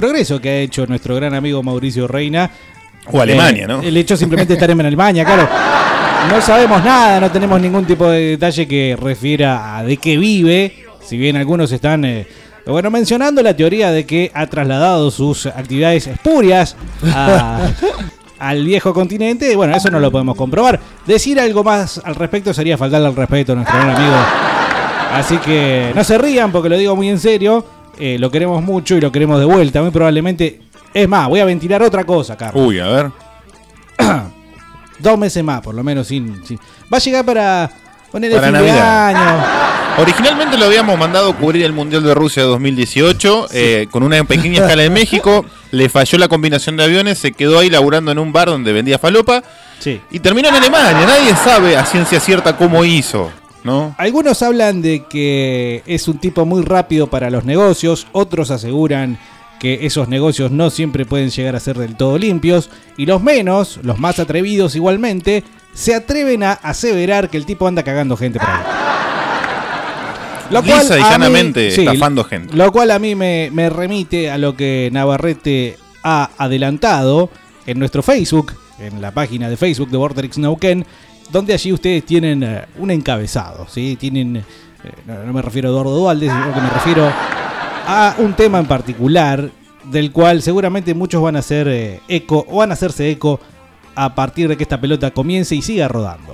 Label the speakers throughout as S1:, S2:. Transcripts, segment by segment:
S1: progreso que ha hecho nuestro gran amigo Mauricio Reina.
S2: O Alemania,
S1: Eh,
S2: ¿no?
S1: El hecho simplemente de estar en Alemania, claro. No sabemos nada, no tenemos ningún tipo de detalle que refiera a de qué vive. Si bien algunos están, eh, bueno, mencionando la teoría de que ha trasladado sus actividades espurias a- al viejo continente, bueno, eso no lo podemos comprobar. Decir algo más al respecto sería faltarle al respeto a nuestro gran amigo. Así que no se rían porque lo digo muy en serio. Eh, lo queremos mucho y lo queremos de vuelta. Muy probablemente. Es más, voy a ventilar otra cosa, Carlos.
S2: Uy, a ver.
S1: Dos meses más, por lo menos, sin. sin- Va a llegar para. Ponerle
S2: Para
S1: fin de
S2: Navidad.
S1: año.
S2: Originalmente lo habíamos mandado cubrir el Mundial de Rusia 2018 eh, con una pequeña escala en México. Le falló la combinación de aviones, se quedó ahí laburando en un bar donde vendía falopa
S1: Sí.
S2: y terminó en Alemania. Nadie sabe a ciencia cierta cómo hizo, ¿no?
S1: Algunos hablan de que es un tipo muy rápido para los negocios, otros aseguran que esos negocios no siempre pueden llegar a ser del todo limpios, y los menos, los más atrevidos igualmente, se atreven a aseverar que el tipo anda cagando gente por ahí.
S2: Lisa y
S1: mí-
S2: llanamente
S1: sí,
S2: estafando gente.
S1: Lo cual a mí me, me remite a lo que Navarrete ha adelantado en nuestro Facebook, en la página de Facebook de Vortex Neuquén, donde allí ustedes tienen eh, un encabezado, ¿sí? Tienen, eh, no, no me refiero a Eduardo Dualde, sino que me refiero a un tema en particular del cual seguramente muchos van a hacer eh, eco o van a hacerse eco a partir de que esta pelota comience y siga rodando.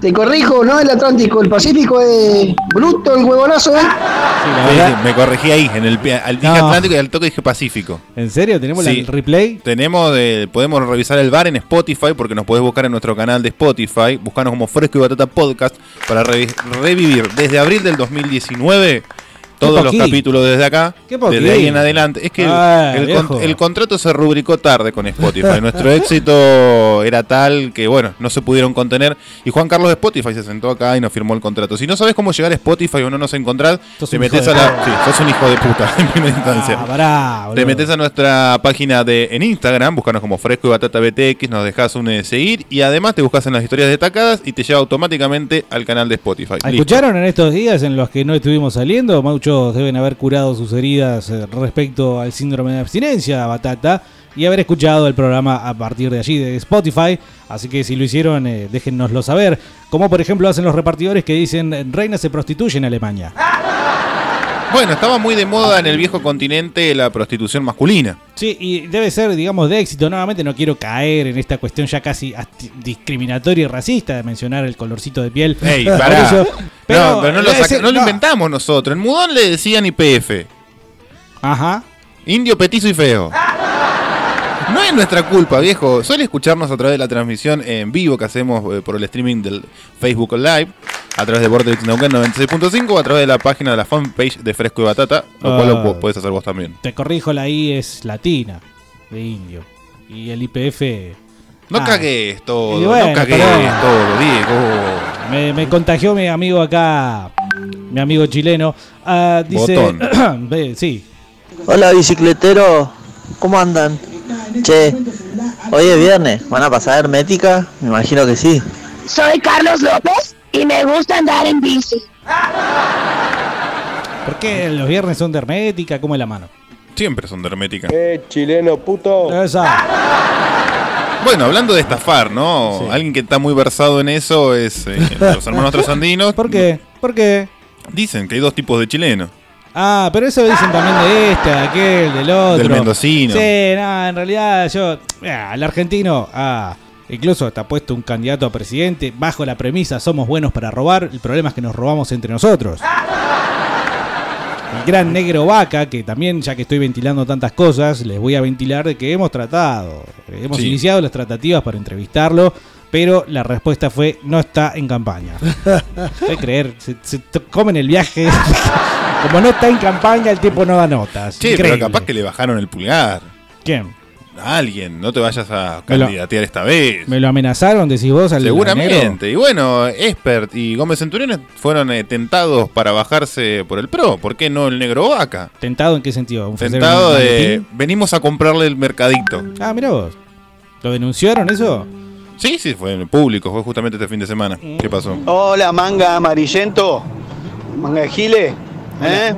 S3: Te corrijo, no el Atlántico, el Pacífico es bruto el huevonazo, ¿eh?
S1: Sí, la
S2: Sí,
S1: verdad-
S2: sí, me corregí ahí, en el, al dije
S1: No.
S2: Atlántico y al toque dije Pacífico.
S1: ¿En serio? ¿Tenemos
S2: Sí.
S1: el replay?
S2: Tenemos, de- podemos revisar el bar en Spotify porque nos podés buscar en nuestro canal de Spotify, buscarnos como Fresco y Batata Podcast para revi- revivir desde abril del 2019 todos los capítulos desde acá, desde ahí en adelante. Es que el-
S1: Ah,
S2: el,
S1: viejo.
S2: con- el contrato se rubricó tarde con Spotify. Nuestro éxito era tal que, bueno, no se pudieron contener. Y Juan Carlos de Spotify se sentó acá y nos firmó el contrato. Si no sabes cómo llegar a Spotify o no nos encontrás, te metes a
S1: de
S2: la. Sí, sos un hijo de puta en primera instancia.
S1: Ah, pará,
S2: Te metes a nuestra página de en Instagram, búscanos como Fresco y Batata BTX, nos dejas un eh, seguir y además te buscas en las historias destacadas y te lleva automáticamente al canal de Spotify. Listo.
S1: ¿Escucharon en estos días en los que no estuvimos saliendo? Deben haber curado sus heridas eh, respecto al síndrome de abstinencia, Batata, y haber escuchado el programa a partir de allí, de Spotify. Así que si lo hicieron, eh, déjennoslo saber. Como por ejemplo hacen los repartidores que dicen, Reina se prostituye en Alemania.
S2: Bueno, estaba muy de moda en el viejo continente la prostitución masculina.
S1: Sí, y debe ser, digamos, de éxito. Nuevamente no quiero caer en esta cuestión ya casi discriminatoria y racista de mencionar el colorcito de piel.
S2: Ey, pará. no, pero no lo,
S1: ser-
S2: no lo inventamos nosotros. En Mudón le decían IPF.
S1: Ajá.
S2: Indio, petizo y feo. No es nuestra culpa, viejo. Suele escucharnos a través de la transmisión en vivo que hacemos eh, por el streaming del Facebook Live, a través de Vortex Neuquén 96.5 o a través de la página de la fanpage de Fresco y Batata, lo cual lo
S1: Ah.
S2: podés hacer vos también.
S1: Te corrijo, la I es latina, de indio. Y el IPF.
S2: No
S1: Ah.
S2: cagues todo,
S1: bueno,
S2: no cagues
S1: perdón.
S2: todo, Diego.
S1: Me, me contagió mi amigo acá, mi amigo chileno. Ah, dice.
S2: Botón.
S1: Ve, sí.
S4: Hola bicicletero, ¿cómo andan? Che, hoy es viernes, ¿van a pasar hermética? Me imagino que sí.
S5: Soy Carlos López y me gusta andar en bici.
S1: ¿Por qué los viernes son de hermética? ¿Cómo es la mano?
S2: Siempre son de hermética.
S6: Eh, chileno puto.
S1: Esa.
S2: Bueno, hablando de estafar, ¿no? Alguien que está muy versado en eso es eh, los hermanos trasandinos.
S1: ¿Por qué? ¿Por qué?
S2: Dicen que hay dos tipos de chilenos.
S1: Ah, pero eso dicen también de este, de aquel, del otro.
S2: Del mendocino.
S1: Sí, no, en realidad yo. ah, el argentino. Ah, incluso está puesto un candidato a presidente bajo la premisa somos buenos para robar. El problema es que nos robamos entre nosotros. El gran negro vaca, que también, ya que estoy ventilando tantas cosas, les voy a ventilar de que hemos tratado. Hemos
S2: Sí.
S1: iniciado las tratativas para entrevistarlo, pero la respuesta fue no está en campaña. ¿Puede creer? Se, se comen el viaje. Como no está en campaña, el tipo no da notas. Increíble.
S2: pero capaz que le bajaron el pulgar.
S1: ¿Quién?
S2: A alguien, no te vayas a
S1: Me lo-
S2: candidatear esta vez.
S1: ¿Me lo amenazaron, decís vos, al?
S2: Seguramente. Y bueno, Expert y Gómez Centuriones fueron eh, tentados para bajarse por el PRO. ¿Por qué no el negro vaca?
S1: ¿Tentado en qué sentido? ¿Ofrecer
S2: Tentado
S1: un
S2: de.
S1: maletín?
S2: Venimos a comprarle el mercadito.
S1: Ah, mira vos. ¿Lo denunciaron eso?
S2: Sí, sí, fue en el público, fue justamente este fin de semana. ¿Qué pasó?
S7: Hola, manga amarillento. Manga de gile. ¿Eh?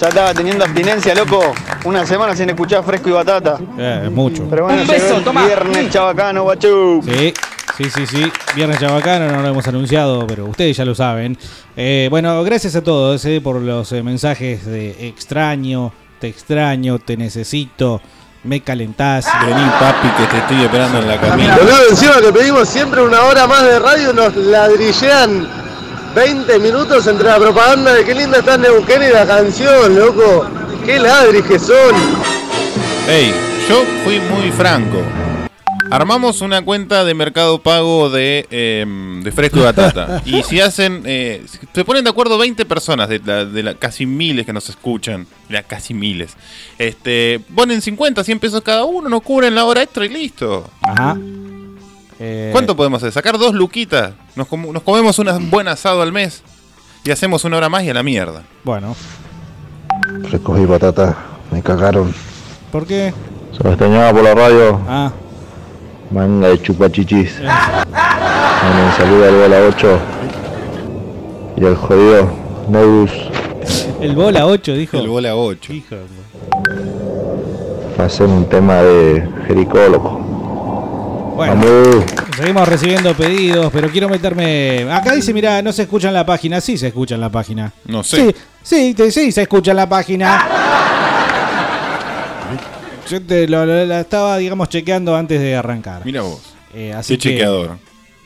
S6: Ya estaba teniendo abstinencia, loco. Una semana sin escuchar fresco y batata.
S1: Eh, es mucho.
S6: Pero bueno,
S5: Un beso,
S6: llegó el
S5: toma.
S6: viernes chabacano, guachú.
S1: Sí, sí, sí, sí. Viernes Chabacano, no lo hemos anunciado, pero ustedes ya lo saben. Eh, bueno, gracias a todos eh, por los eh, mensajes de extraño, te extraño, te necesito, me calentás.
S2: Vení, papi, que te estoy esperando en la camina.
S7: Boludo, encima que pedimos siempre una hora más de radio, nos ladrillean 20 minutos entre la propaganda de qué linda está Neuquén y la canción, loco. Qué ladris que son.
S2: Hey, yo fui muy franco. Armamos una cuenta de mercado pago de, em, de fresco y batata. y si hacen. eh, se ponen de acuerdo 20 personas de, la, de la- casi miles que nos escuchan. Ya casi miles. Este, ponen 50, 100 pesos cada uno, nos cubren la hora extra y listo.
S1: Ajá. Eh,
S2: ¿Cuánto podemos hacer? ¿Sacar dos luquitas? Nos, com- nos comemos un buen asado al mes. Y hacemos una hora más y a la mierda.
S1: Bueno,
S8: Frescos y batata, me cagaron.
S1: ¿por qué?
S8: Se me extrañaba por la radio,
S1: Ah,
S8: manga de chupachichis. Bueno, un saludo al Bola 8 y al jodido Neus.
S1: el bola 8 dijo.
S2: El bola 8.
S1: Hijo,
S8: Hacen un tema de Jericó, loco.
S1: Bueno,
S8: Vamos.
S1: seguimos recibiendo pedidos, pero quiero meterme. Acá dice, mira, no se escucha en la página. Sí, se escucha en la página.
S2: No sé.
S1: Sí, sí, te- sí, se escucha en la página. Yo te lo, lo- la estaba, digamos, chequeando antes de arrancar.
S2: Mira vos.
S1: Eh, así
S2: Qué
S1: que-
S2: chequeador.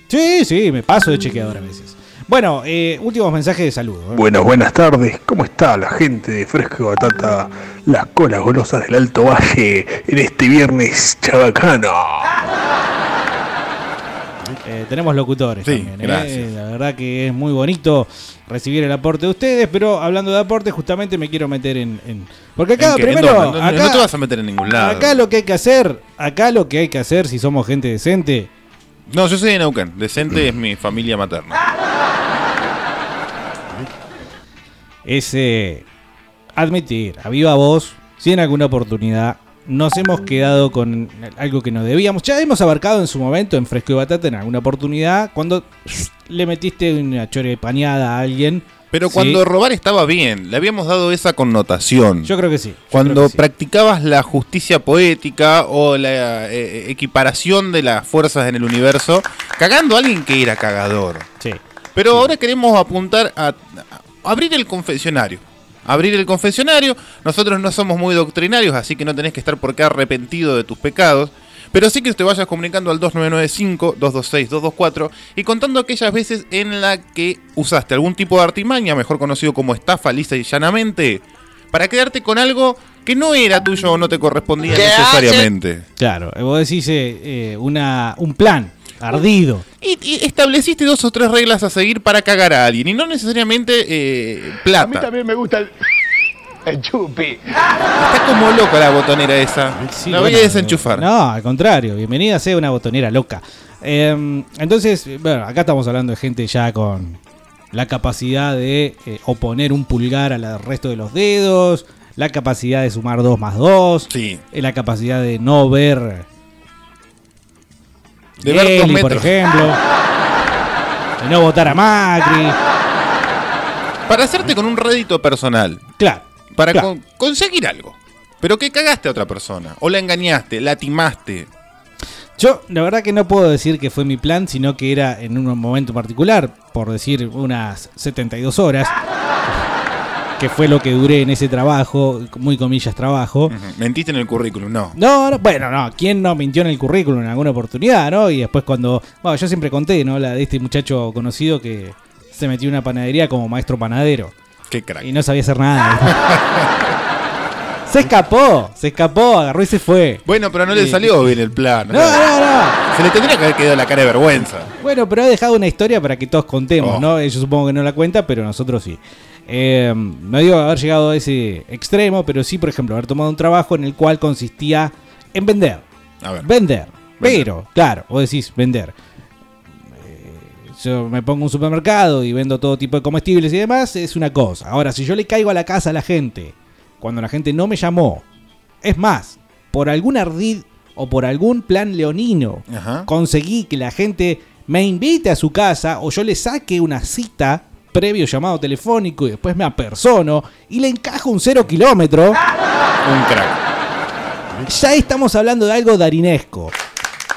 S1: Sí, sí, me paso de chequeador a veces. Bueno, eh, últimos mensajes de saludo. ¿eh?
S9: Buenas, buenas tardes. ¿Cómo está la gente de Fresco y Batata? Las colas golosas del Alto Valle en este viernes chabacano.
S1: Eh, tenemos locutores
S2: Sí,
S1: también. ¿eh?
S2: gracias.
S1: La verdad que es muy bonito recibir el aporte de ustedes, pero hablando de aporte, justamente me quiero meter en. en- Porque acá,
S2: ¿En qué? ¿En
S1: primero, acá,
S2: no te vas a meter en ningún lado.
S1: acá lo que hay que hacer, acá lo que hay que hacer si somos gente decente,
S2: No, yo soy de Neuquén. Decente es mi familia materna.
S1: es eh, admitir a viva voz, si en alguna oportunidad nos hemos quedado con algo que no debíamos. Ya hemos abarcado en su momento en Fresco y Batata en alguna oportunidad cuando le metiste una chorepañada a alguien.
S2: Pero
S1: Sí.
S2: cuando robar estaba bien, le habíamos dado esa connotación.
S1: Yo creo que sí.
S2: Cuando
S1: creo que sí.
S2: practicabas la justicia poética o la eh, equiparación de las fuerzas en el universo, cagando a alguien que era cagador.
S1: Sí.
S2: Pero ahora queremos apuntar a, a abrir el confesionario. Abrir el confesionario. Nosotros no somos muy doctrinarios, así que no tenés que estar por qué arrepentido de tus pecados. Pero sí que te vayas comunicando al 2995-226-224 y contando aquellas veces en la que usaste algún tipo de artimaña, mejor conocido como estafa lisa y llanamente, para quedarte con algo que no era tuyo o no te correspondía
S3: ¿Qué
S2: necesariamente.
S1: Claro, vos decís eh, eh, una, un plan ardido.
S2: Y, y estableciste dos o tres reglas a seguir para cagar a alguien y no necesariamente eh, plata.
S9: me gusta el, el chupi.
S2: Está como loca la botonera esa.
S1: Sí,
S2: la voy
S1: bueno,
S2: a desenchufar.
S1: No, al contrario, bienvenida sea una botonera loca. Eh, entonces, bueno, acá estamos hablando de gente ya con la capacidad de eh, oponer un pulgar al resto de los dedos, la capacidad de sumar 2 más 2,
S2: Sí.
S1: la capacidad de no ver
S2: De dos
S1: Nelly, por ejemplo, de no votar a Macri.
S2: Para hacerte con un rédito personal.
S1: Claro,
S2: Para
S1: Claro.
S2: con- conseguir algo. Pero que cagaste a otra persona. O la engañaste, la timaste.
S1: Yo, la verdad que no puedo decir que fue mi plan, sino que era en un momento particular, por decir unas 72 horas, que fue lo que duré en ese trabajo, muy comillas trabajo.
S2: Mentiste en el currículum, no.
S1: No, no, bueno, no, ¿quién no mintió en el currículum en alguna oportunidad, no? Y después cuando, bueno, yo siempre conté, ¿no? La de este muchacho conocido que se metió en una panadería como maestro panadero
S2: Qué crack.
S1: y no sabía hacer nada. se escapó, se escapó, agarró y se fue.
S2: Bueno, pero no le
S1: Sí.
S2: salió bien el plan.
S1: No, no, no.
S2: Se le tendría que haber quedado la cara de vergüenza.
S1: Bueno, pero ha dejado una historia para que todos contemos,
S2: Oh.
S1: ¿no? Yo supongo que no la cuenta, pero nosotros sí. Eh, no digo haber llegado a ese extremo, pero sí, por ejemplo, haber tomado un trabajo en el cual consistía en vender.
S2: A ver.
S1: Vender. Pero, claro, vos decís vender. Eh, Yo me pongo un supermercado y vendo todo tipo de comestibles y demás, es una cosa. Ahora, si yo le caigo a la casa a la gente, cuando la gente no me llamó, es más, por algún ardid o por algún plan leonino,
S2: Ajá.
S1: conseguí que la gente me invite a su casa o yo le saque una cita previo llamado telefónico y después me apersono y le encajo un cero kilómetro.
S2: Un crack.
S1: Ya estamos hablando de algo darinesco.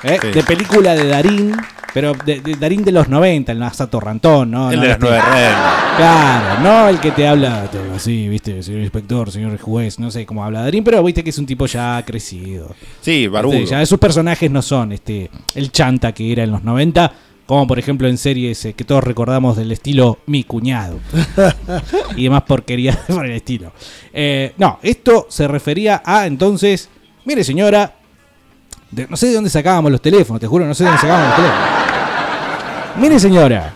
S1: ¿eh?
S2: Sí.
S1: De película de Darín, pero de, de Darín de los 90, el Nazato Rantón, ¿no?
S2: El
S1: No
S2: de las
S1: este-
S2: nueve reinas.
S1: Claro, no el que te habla todo así, viste, señor inspector, señor juez, no sé cómo habla Darín, pero viste que es un tipo ya crecido.
S2: Sí, barbudo.
S1: Este, ya sus personajes no son este el chanta que era en los 90, como por ejemplo en series eh, que todos recordamos del estilo Mi cuñado y demás porquerías por el estilo. Eh, no, esto se refería a entonces, mire señora, de- no sé de dónde sacábamos los teléfonos, te juro, no sé de dónde sacábamos los teléfonos. Mire señora,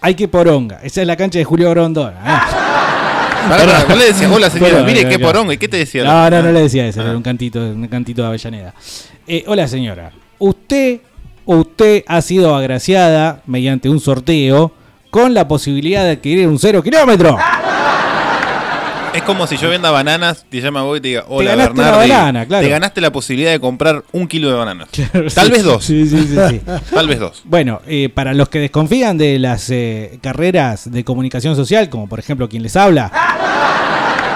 S1: hay que poronga, esa es la cancha de Julio Grondona. ¿eh?
S2: Pará, pará, vos le decías, hola señora, mire qué poronga, ¿y qué te decía?
S1: No, no, no le decía
S2: Ah.
S1: eso, era un cantito, un cantito de Avellaneda. Eh, hola señora, usted, usted ha sido agraciada mediante un sorteo con la posibilidad de adquirir un cero kilómetro.
S2: Es como si yo venda bananas, te llama vos y te diga, hola
S1: ganaste una
S2: Bernardi,
S1: banana, claro.
S2: te ganaste la posibilidad de comprar un kilo de bananas. Tal vez dos.
S1: Sí, sí, sí, sí.
S2: Tal vez dos.
S1: Bueno, eh, para los que desconfían de las eh, carreras de comunicación social, como por ejemplo quien les habla,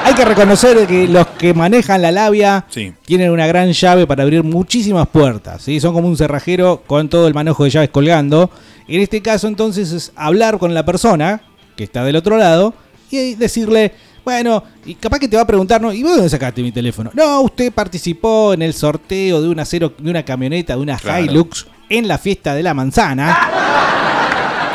S1: hay que reconocer que los que manejan la labia
S2: Sí.
S1: tienen una gran llave para abrir muchísimas puertas. ¿sí? Son como un cerrajero con todo el manojo de llaves colgando. En este caso, entonces, es hablar con la persona que está del otro lado y decirle. Bueno, y capaz que te va a preguntar, ¿no? ¿Y vos dónde sacaste mi teléfono? No, usted participó en el sorteo de una cero, de una camioneta, de una
S2: Claro.
S1: Hilux en la fiesta de la manzana.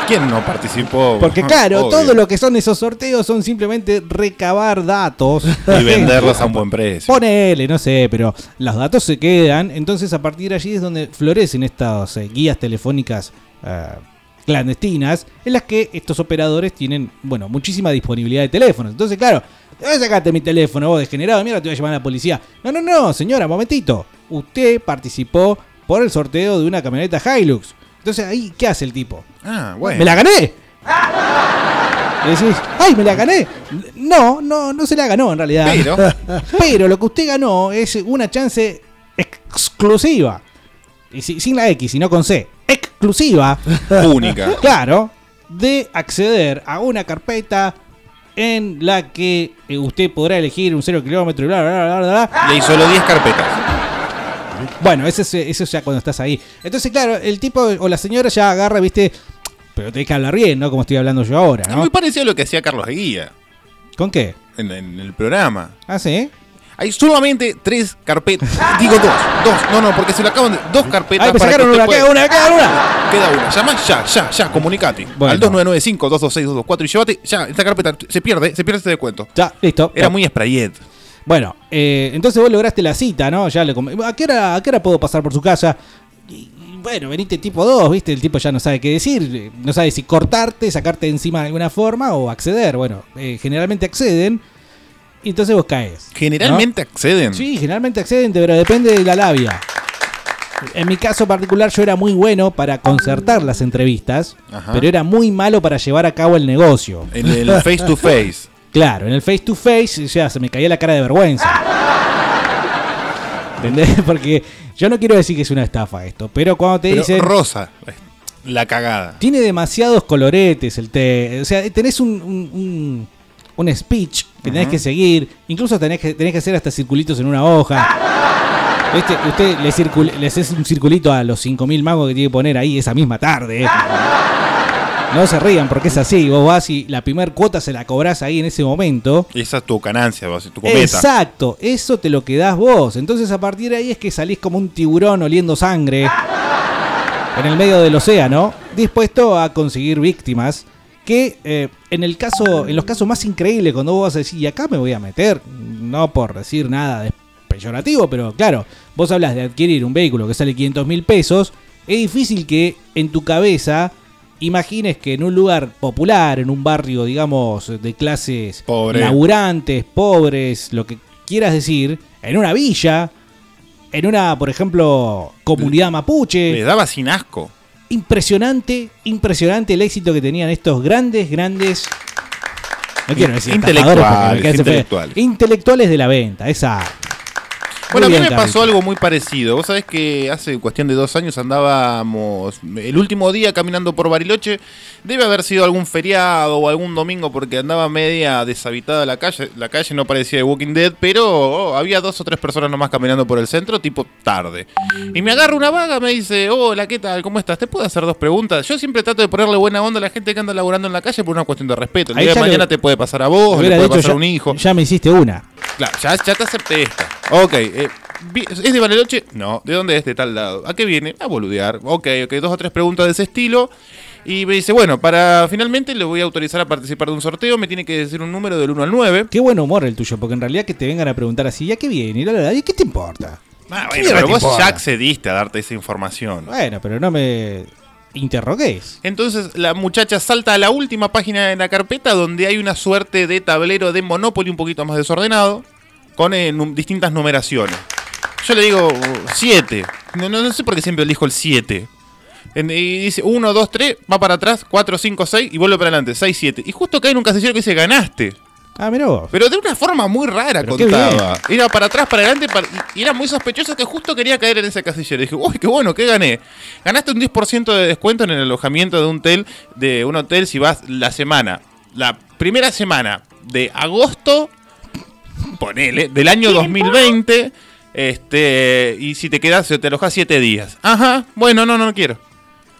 S2: ¿Quién no participó?
S1: Porque claro,
S2: Obvio.
S1: todo lo que son esos sorteos son simplemente recabar datos.
S2: Y venderlos a un buen precio.
S1: Ponele, no sé, pero los datos se quedan. Entonces, a partir de allí es donde florecen estas eh, guías telefónicas eh, clandestinas, en las que estos operadores tienen, bueno, muchísima disponibilidad de teléfonos. Entonces, claro, ¿de dónde sacaste mi teléfono, vos degenerado? de Mierda, te voy a llamar a la policía. No, no, no, señora, momentito. Usted participó por el sorteo de una camioneta Hilux. Entonces, ahí, ¿qué hace el tipo?
S2: Ah, bueno.
S1: ¡Me la gané! Y decís, ¡ay, me la gané! No, no, no se la ganó en realidad.
S2: Pero,
S1: Pero lo que usted ganó es una chance exclusiva. Y si- sin la X, sino con C. Exclusiva.
S2: única.
S1: Claro. De acceder a una carpeta en la que eh, usted podrá elegir un cero kilómetro y bla, bla, bla, bla, bla.
S2: Y hay solo 10 carpetas.
S1: Bueno, eso es, eso es ya cuando estás ahí. Entonces, claro, el tipo o la señora ya agarra, viste. Pero tenés que hablar bien, ¿no? Como estoy hablando yo ahora,
S2: Es
S1: ¿no?
S2: muy parecido a lo que hacía Carlos Guía
S1: ¿Con qué?
S2: en, en el programa.
S1: ¿Ah, sí?
S2: Hay solamente tres carpetas. Digo dos. Dos. No, no, porque se lo acaban de. Dos carpetas
S1: ¡Ay, me
S2: para
S1: sacaron
S2: que
S1: una! ¡Queda una! ¡Queda una!
S2: Queda una. Llama ya, ya, ya, comunicate.
S1: Bueno.
S2: Al 2995-226-224 y llévate. Ya, esta carpeta se pierde, se pierde este descuento.
S1: Ya, listo.
S2: Era
S1: Ya.
S2: muy sprayet.
S1: Bueno, eh, entonces vos lograste la cita, ¿no? Ya le ¿A qué, hora, ¿A qué hora puedo pasar por su casa? Y, bueno, veniste tipo 2, ¿viste? El tipo ya no sabe qué decir. No sabe si cortarte, sacarte de encima de alguna forma o acceder. Bueno, eh, generalmente acceden. Y entonces vos caes. ¿no?
S2: Generalmente acceden.
S1: Sí, generalmente acceden, pero depende de la labia. En mi caso particular yo era muy bueno para concertar las entrevistas,
S2: Ajá.
S1: pero era muy malo para llevar a cabo el negocio.
S2: En el face to face.
S1: Claro, en el face to face ya se me caía la cara de vergüenza. ¿Entendés? Porque yo no quiero decir que es una estafa esto, pero cuando te
S2: Pero
S1: dicen
S2: rosa. La cagada.
S1: tiene demasiados coloretes el té, o sea, tenés un, un, un- un speech que tenés que seguir, incluso tenés que, tenés que hacer hasta circulitos en una hoja. Usted le, circul- le haces un circulito a los 5.000 magos que tiene que poner ahí esa misma tarde. No se rían porque es así. Vos vas y la primer cuota se la cobrás ahí en ese momento.
S2: Esa es tu ganancia, vos, tu cometa.
S1: Exacto, eso te lo quedás vos. Entonces a partir de ahí es que salís como un tiburón oliendo sangre en el medio del océano, dispuesto a conseguir víctimas. Que eh, en el caso, en los casos más increíbles, cuando vos vas a decir, y acá me voy a meter, no por decir nada de peyorativo, pero claro, vos hablas de adquirir un vehículo que sale 500 mil pesos, es difícil que en tu cabeza imagines que en un lugar popular, en un barrio, digamos, de clases
S2: Pobre.
S1: laburantes, pobres, lo que quieras decir, en una villa, en una, por ejemplo, comunidad mapuche.
S2: Les daba sin asco.
S1: Impresionante, impresionante el éxito que tenían estos grandes, grandes. No quiero decir
S2: Intelectuales, intelectuales.
S1: Intelectuales de la venta, esa.
S2: Bueno, a
S1: Muy
S2: mí me
S1: bien,
S2: pasó algo muy parecido. Vos sabés que hace cuestión de dos años andábamos el último día caminando por Bariloche. Debe haber sido algún feriado o algún domingo porque andaba media deshabitada la calle. La calle no parecía de Walking Dead, pero oh, había dos o tres personas nomás caminando por el centro, tipo tarde. Y me agarra una vaga, me dice, hola, ¿qué tal? ¿Cómo estás? ¿Te puedo hacer dos preguntas? Yo siempre trato de ponerle buena onda a la gente que anda laburando en la calle por una cuestión de respeto. El
S1: Ahí
S2: día de
S1: lo-
S2: mañana te puede pasar a vos, le puede pasar a un hijo.
S1: Ya me hiciste una.
S2: Claro, ya, ya te acepté esta. Ok, eh, ¿es de Bariloche? No. ¿De dónde es? De tal lado. ¿A qué viene? A boludear. Ok, ok, dos o tres preguntas de ese estilo. Y me dice, bueno, para finalmente le voy a autorizar a participar de un sorteo, me tiene que decir un número del 1 al 9.
S1: Qué buen humor el tuyo, porque en realidad que te vengan a preguntar así, ¿ya qué viene? Y la, la, la, ¿y qué te importa?
S2: Ah,
S1: ¿Qué
S2: bueno,
S1: mierda
S2: pero vos
S1: importa?
S2: ya accediste a darte esa información.
S1: Bueno, pero no me interroguéis.
S2: Entonces la muchacha salta a la última página de la carpeta donde hay una suerte de tablero de Monopoly un poquito más desordenado, con eh, num- distintas numeraciones. Yo le digo 7. No, no, no sé por qué siempre elijo el 7. Y dice 1, 2, 3, va para atrás, 4, 5, 6 y vuelve para adelante, 6, 7. Y justo cae en un casillero que dice ganaste.
S1: Ah, mira vos.
S2: Pero de una forma muy rara
S1: Pero
S2: contaba. Era para atrás, para adelante, para- y era muy sospechoso que justo quería caer en ese casillero. dije, uy, qué bueno, ¿qué gané? Ganaste un 10% de descuento en el alojamiento de un hotel, de un hotel si vas la semana, la primera semana de agosto, ponele, del año 2020, este, y si te quedas, te alojas 7 días. Ajá, bueno, no, no, no quiero.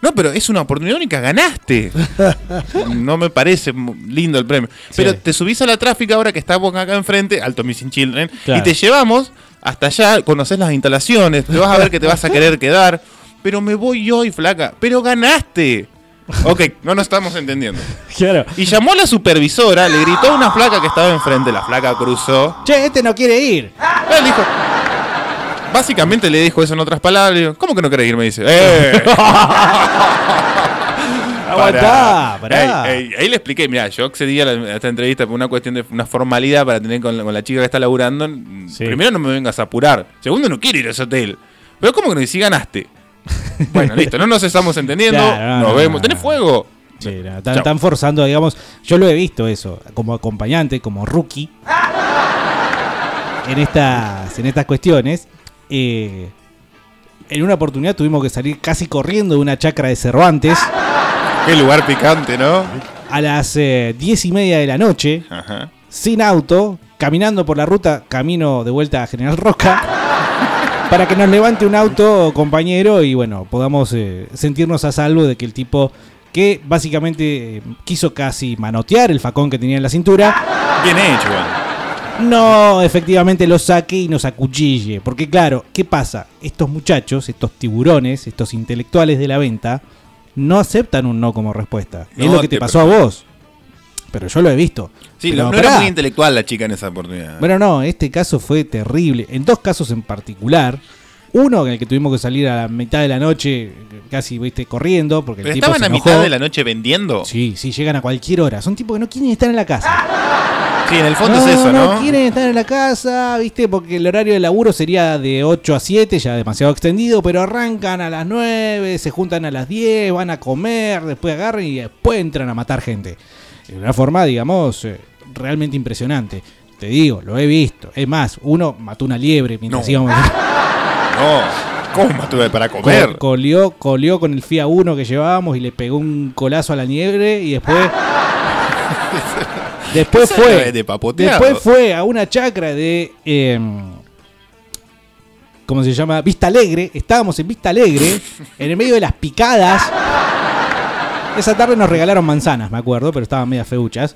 S2: No, pero es una oportunidad única, ganaste. No me parece lindo el premio. Pero te subís a la tráfica ahora que estamos acá enfrente, Alto Missing Children,
S1: Claro.
S2: y te llevamos hasta allá, conoces las instalaciones, te vas a ver que te vas a querer quedar. Pero me voy hoy, flaca. Pero ganaste. Ok, no nos estamos entendiendo.
S1: Claro.
S2: Y llamó a la supervisora, le gritó a una flaca que estaba enfrente, la flaca cruzó.
S1: Che, este no quiere ir.
S2: Él dijo. Básicamente le dijo eso en otras palabras. digo, ¿Cómo que no querés ir? Me dice. ¡Eh!
S1: Aguantá, pará.
S2: Ahí le expliqué, mira, yo accedí a, la- a esta entrevista por una cuestión de una formalidad para tener con la, con la chica que está laburando. Primero no me vengas a apurar. Segundo, no quiero ir a ese hotel. Pero ¿cómo que no? Y si ganaste. Bueno, listo, no nos estamos entendiendo.
S1: Claro, no,
S2: nos
S1: no,
S2: vemos.
S1: no,
S2: ¿Tenés fuego?
S1: Sí, no, están, forzando, digamos. Yo lo he visto eso, como acompañante, como rookie. En estas, en estas cuestiones. Eh, en una oportunidad tuvimos que salir casi corriendo de una chacra de Cervantes.
S2: Qué lugar picante, ¿no?
S1: A las eh, diez y media de la noche.
S2: Ajá.
S1: Sin auto. Caminando por la ruta, camino de vuelta a General Roca. Para que nos levante un auto, compañero, y bueno, podamos eh, sentirnos a salvo de que el tipo que básicamente eh, quiso casi manotear el facón que tenía en la cintura,
S2: Bien hecho,
S1: no efectivamente lo saque y nos acuchille. Porque claro, ¿qué pasa? Estos muchachos, estos tiburones, estos intelectuales de la venta, no aceptan un no como respuesta. es lo que te
S2: te-
S1: pasó a vos. Pero yo lo he visto.
S2: Sí,
S1: Pero
S2: no, era muy intelectual la chica en esa oportunidad.
S1: Bueno, no, este caso fue terrible. En dos casos en particular. Uno en el que tuvimos que salir a la mitad de la noche, casi viste corriendo, porque el
S2: ¿Pero
S1: tipo
S2: estaban
S1: se
S2: a
S1: enojó.
S2: mitad de la noche vendiendo?
S1: Sí, sí, llegan a cualquier hora. Son tipos que no quieren estar en la casa.
S2: Sí, en el fondo
S1: no,
S2: es eso, ¿no?
S1: No quieren estar en la casa, viste, porque el horario de laburo sería de 8 a 7, ya demasiado extendido, pero arrancan a las 9, se juntan a las 10, van a comer, después agarran y después entran a matar gente. De una forma, digamos, eh, realmente impresionante. Te digo, lo he visto. Es más, uno mató una liebre mientras
S2: No.
S1: íbamos.
S2: No, ¿cómo mató para comer?
S1: Co- colió, colió con el FIA 1 que llevábamos y le pegó un colazo a la liebre y después. después fue.
S2: de.
S1: Después fue a una chacra de. eh, ¿Cómo se llama? Vista Alegre. Estábamos en Vista Alegre, en el medio de las picadas. Esa tarde nos regalaron manzanas, me acuerdo, pero estaban medias feuchas.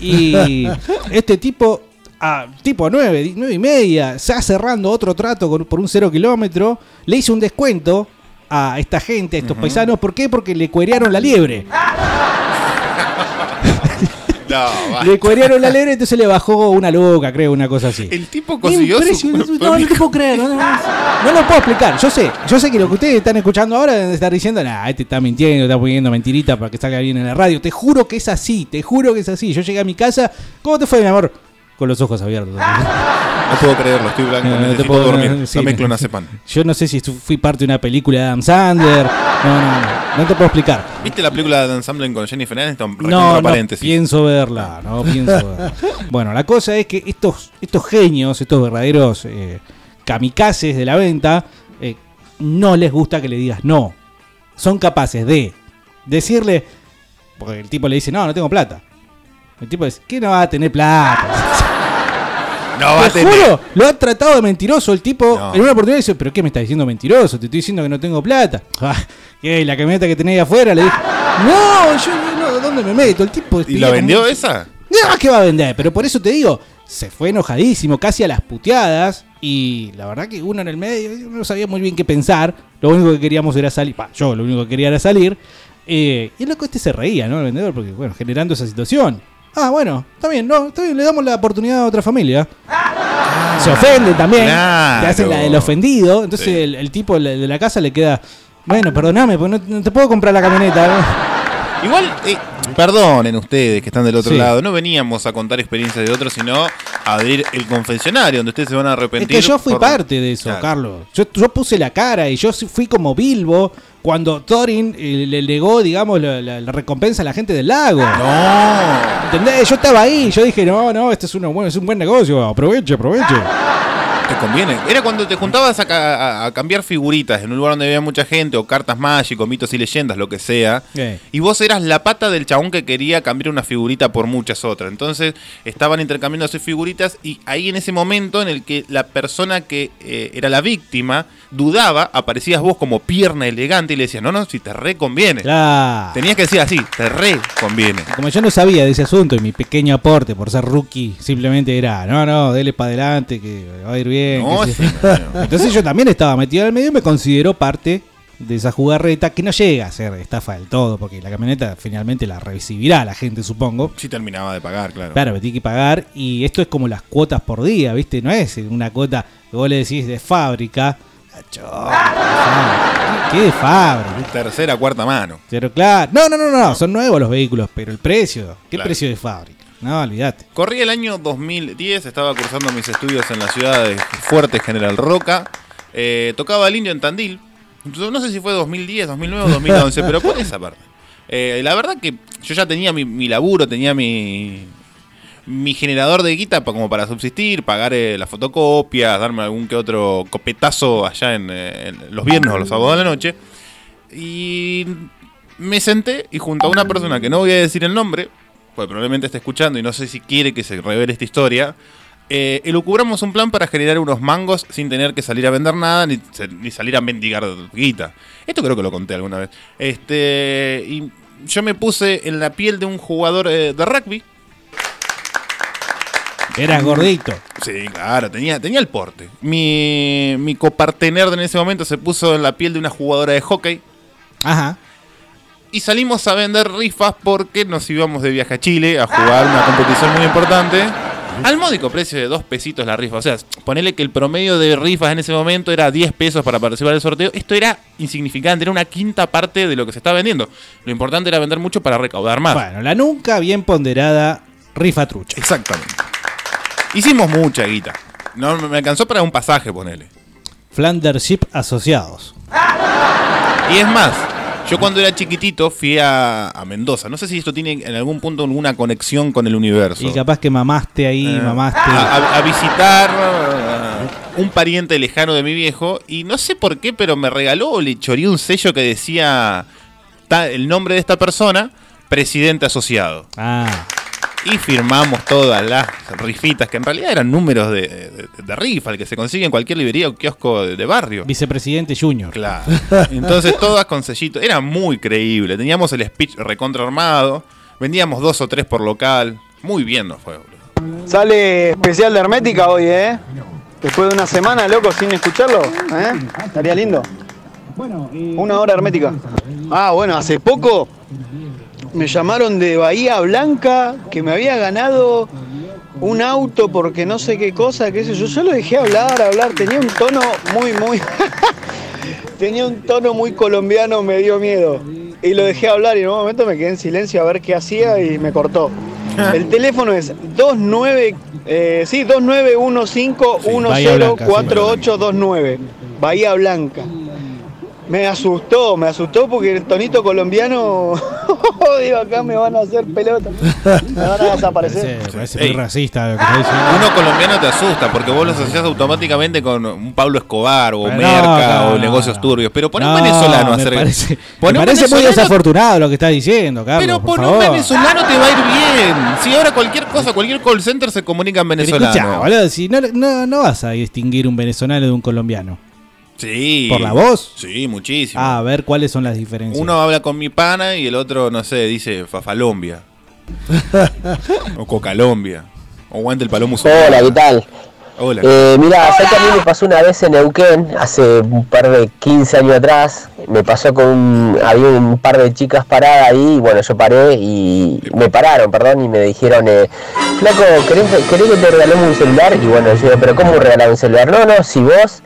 S1: Y este tipo, a tipo 9, 9 y media, ya cerrando otro trato con- por un cero kilómetro, le hizo un descuento a esta gente, a estos paisanos. ¿Por qué? Porque le cuerearon la liebre.
S2: No.
S1: Le cuerearon la liebre, entonces le bajó una loca, creo, una cosa así.
S2: El tipo consiguió su...
S1: No, no te puedo creer, no, no, no. No lo puedo explicar. Yo sé, yo sé que lo que ustedes están escuchando ahora deben estar diciendo, nah, este está mintiendo, está poniendo mentirita para que salga bien en la radio. Te juro que es así, te juro que es así. Yo llegué a mi casa, ¿cómo te fue, mi amor? Con los ojos abiertos.
S2: No puedo creerlo, estoy blanco,
S1: No,
S2: necesito
S1: puedo-
S2: dormir.
S1: no, sí,
S2: Dame clonazepam.
S1: Yo no sé si fui parte de una película de Adam Sandler. No, no, no, te puedo explicar.
S2: ¿Viste la película de Dan Sandler con Jennifer Aniston?
S1: No, no
S2: paréntesis.
S1: pienso verla, no pienso verla. Bueno, la cosa es que estos, estos genios, estos verdaderos eh, kamikazes de la venta, eh, no les gusta que le digas no. Son capaces de decirle, porque el tipo le dice, no, no tengo plata. El tipo dice, ¿qué no va a tener plata?
S2: No va
S1: Te juro, lo ha tratado de mentiroso el tipo.
S2: No.
S1: En una oportunidad dice, ¿pero qué me está diciendo mentiroso? Te estoy diciendo que no tengo plata. Ah, ¿Qué? La camioneta que tenés ahí afuera le dije, no, yo no, ¿dónde me meto? El tipo
S2: ¿Y la vendió esa?
S1: No, ¿qué va a vender? Pero por eso te digo, se fue enojadísimo, casi a las puteadas. Y la verdad que uno en el medio no sabía muy bien qué pensar. Lo único que queríamos era salir. Yo lo único que quería era salir. Eh, y el loco este se reía, ¿no? El vendedor, porque, bueno, generando esa situación. Ah, bueno, está bien, no, está bien, le damos la oportunidad a otra familia. se ofenden también.
S2: claro.
S1: Te hacen la del ofendido. Entonces
S2: Sí.
S1: el, el tipo de la casa le queda. Bueno, perdoname, porque no, no te puedo comprar la camioneta. ¿no?".
S2: Igual, eh, perdonen ustedes que están del otro
S1: Sí.
S2: lado, no veníamos a contar experiencias de otros, sino a abrir el confesionario, donde ustedes se van a
S1: Es
S2: arrepentir.
S1: que yo fui
S2: por-
S1: parte de eso,
S2: Claro.
S1: Carlos. Yo, yo puse la cara y yo fui como Bilbo cuando Thorin eh, le legó, digamos, la, la- la recompensa a la gente del lago.
S2: No.
S1: ¿Entendés? Yo estaba ahí, yo dije, no, no, este es, uno bueno, es un buen negocio, aproveche, aproveche.
S2: Te conviene. Era cuando te juntabas a, a- a cambiar figuritas en un lugar donde había mucha gente, o cartas mágicas, mitos y leyendas, lo que sea. Y vos eras la pata del chabón que quería cambiar una figurita por muchas otras. Entonces estaban intercambiando sus figuritas y ahí en ese momento en el que la persona que eh, era la víctima dudaba, aparecías vos como pierna elegante y le decías, no, no, si te reconviene.
S1: Claro.
S2: Tenías que decir así, te reconviene.
S1: Como yo no sabía de ese asunto y mi pequeño aporte por ser rookie simplemente era, no, no, dele para adelante que va a ir bien.
S2: No, sí.
S1: Entonces yo también estaba metido en el medio y me considero parte de esa jugarreta que no llega a ser estafa del todo, porque la camioneta finalmente la recibirá la gente, supongo.
S2: Sí terminaba de pagar, claro.
S1: Claro, me tiene que pagar y esto es como las cuotas por día, ¿viste? No es una cuota que vos le decís de fábrica. Acho, de fábrica. ¿Qué de fábrica?
S2: Tercera, cuarta mano.
S1: Pero claro, no, no, no, no, son nuevos los vehículos, pero el precio, ¿qué precio de fábrica? No, olvídate.
S2: Corrí el año 2010, estaba cursando mis estudios en la ciudad de Fuerte General Roca. Eh, tocaba el indio en Tandil. No sé si fue 2010, 2009 o 2011, pero por esa parte. La verdad que yo ya tenía mi, laburo, tenía mi, mi generador de guita como para subsistir, pagar eh, las fotocopias, darme algún que otro copetazo allá eh, en los viernes o los sábados de la noche. Y me senté y junto a una persona que no voy a decir el nombre, probablemente esté escuchando y no sé si quiere que se revele esta historia, eh, elucubramos un plan para generar unos mangos sin tener que salir a vender nada ni, salir a mendigar guita. Esto creo que lo conté alguna vez. Este, y yo me puse en la piel de un jugador eh, de rugby.
S1: Eras gordito.
S2: Sí, claro, tenía, tenía el porte. Mi, mi copartener en ese momento se puso en la piel de una jugadora de hockey.
S1: Ajá.
S2: Y salimos a vender rifas porque nos íbamos de viaje a Chile a jugar una competición muy importante. Al módico precio de dos pesitos la rifa. O sea, ponele que el promedio de rifas en ese momento era 10 pesos para participar del sorteo. Esto era insignificante, era una quinta parte de lo que se estaba vendiendo. Lo importante era vender mucho para recaudar más.
S1: Bueno, la nunca bien ponderada rifa trucha.
S2: Exactamente. Hicimos mucha guita. No me alcanzó para un pasaje, ponele.
S1: Flandership Asociados.
S2: Y es más, yo cuando era chiquitito fui a, a Mendoza. No sé si esto tiene en algún punto alguna conexión con el universo.
S1: Y capaz que mamaste ahí,
S2: Eh,
S1: mamaste.
S2: a, a- a visitar uh, un pariente lejano de mi viejo y no sé por qué, pero me regaló o le choreé un sello que decía ta- el nombre de esta persona, presidente asociado.
S1: Ah,
S2: Y firmamos todas las rifitas, que en realidad eran números de, de- de rifa, el que se consigue en cualquier librería o kiosco de, de barrio.
S1: vicepresidente Junior.
S2: Claro. Entonces todas con sellito. Era muy creíble. Teníamos el speech recontra armado. Vendíamos dos o tres por local. Muy bien nos fue, boludo.
S6: Sale especial de Hermética hoy, ¿eh? Después de una semana, loco, sin escucharlo, ¿eh? Estaría lindo. Una hora Hermética. Ah, bueno, hace poco me llamaron de Bahía Blanca que me había ganado un auto porque no sé qué cosa, qué sé yo. Yo lo dejé hablar, hablar. Tenía un tono muy, muy... Tenía un tono muy colombiano, me dio miedo. Y lo dejé hablar y en un momento me quedé en silencio a ver qué hacía y me cortó. El teléfono es 29, eh, sí, 2915104829. Bahía Blanca. Me asustó, me asustó porque el tonito colombiano Digo, acá me van a hacer pelota. Me van a desaparecer.
S1: Parece, parece
S2: Ey.
S1: muy racista lo que está diciendo.
S2: Uno colombiano te asusta porque vos lo asociás automáticamente con un Pablo Escobar o
S1: Pero
S2: Merca
S1: no,
S2: o
S1: no,
S2: negocios
S1: no.
S2: turbios. Pero pon
S1: No,
S2: un venezolano a
S1: me
S2: hacer.
S1: parece,
S2: Pon
S1: me parece muy desafortunado lo que estás diciendo, Carlos.
S2: Pero
S1: por
S2: por un
S1: favor.
S2: venezolano te va a ir bien. Si ahora cualquier cosa, cualquier call center se comunica en
S1: Pero
S2: venezolano.
S1: escuchá, boludo, si no, no, no vas a distinguir un venezolano de un colombiano.
S2: Sí.
S1: ¿Por la voz?
S2: Sí, muchísimo.
S1: Ah, a ver cuáles son las diferencias.
S2: Uno habla con mi pana y el otro, no sé, dice Fafalombia. o Cocalombia. O Guante el Palomo
S10: Hola, ¿qué tal?
S2: Hola.
S10: Eh, mira, sé que a mí me pasó una vez en Neuquén, hace un par de 15 años atrás, me pasó con un, había un par de chicas paradas ahí, y bueno, yo paré y me pararon, perdón, y me dijeron, eh, flaco, ¿querés, querés que te regalemos un celular? Y bueno, yo digo, pero ¿cómo regalar un celular? No, no, si vos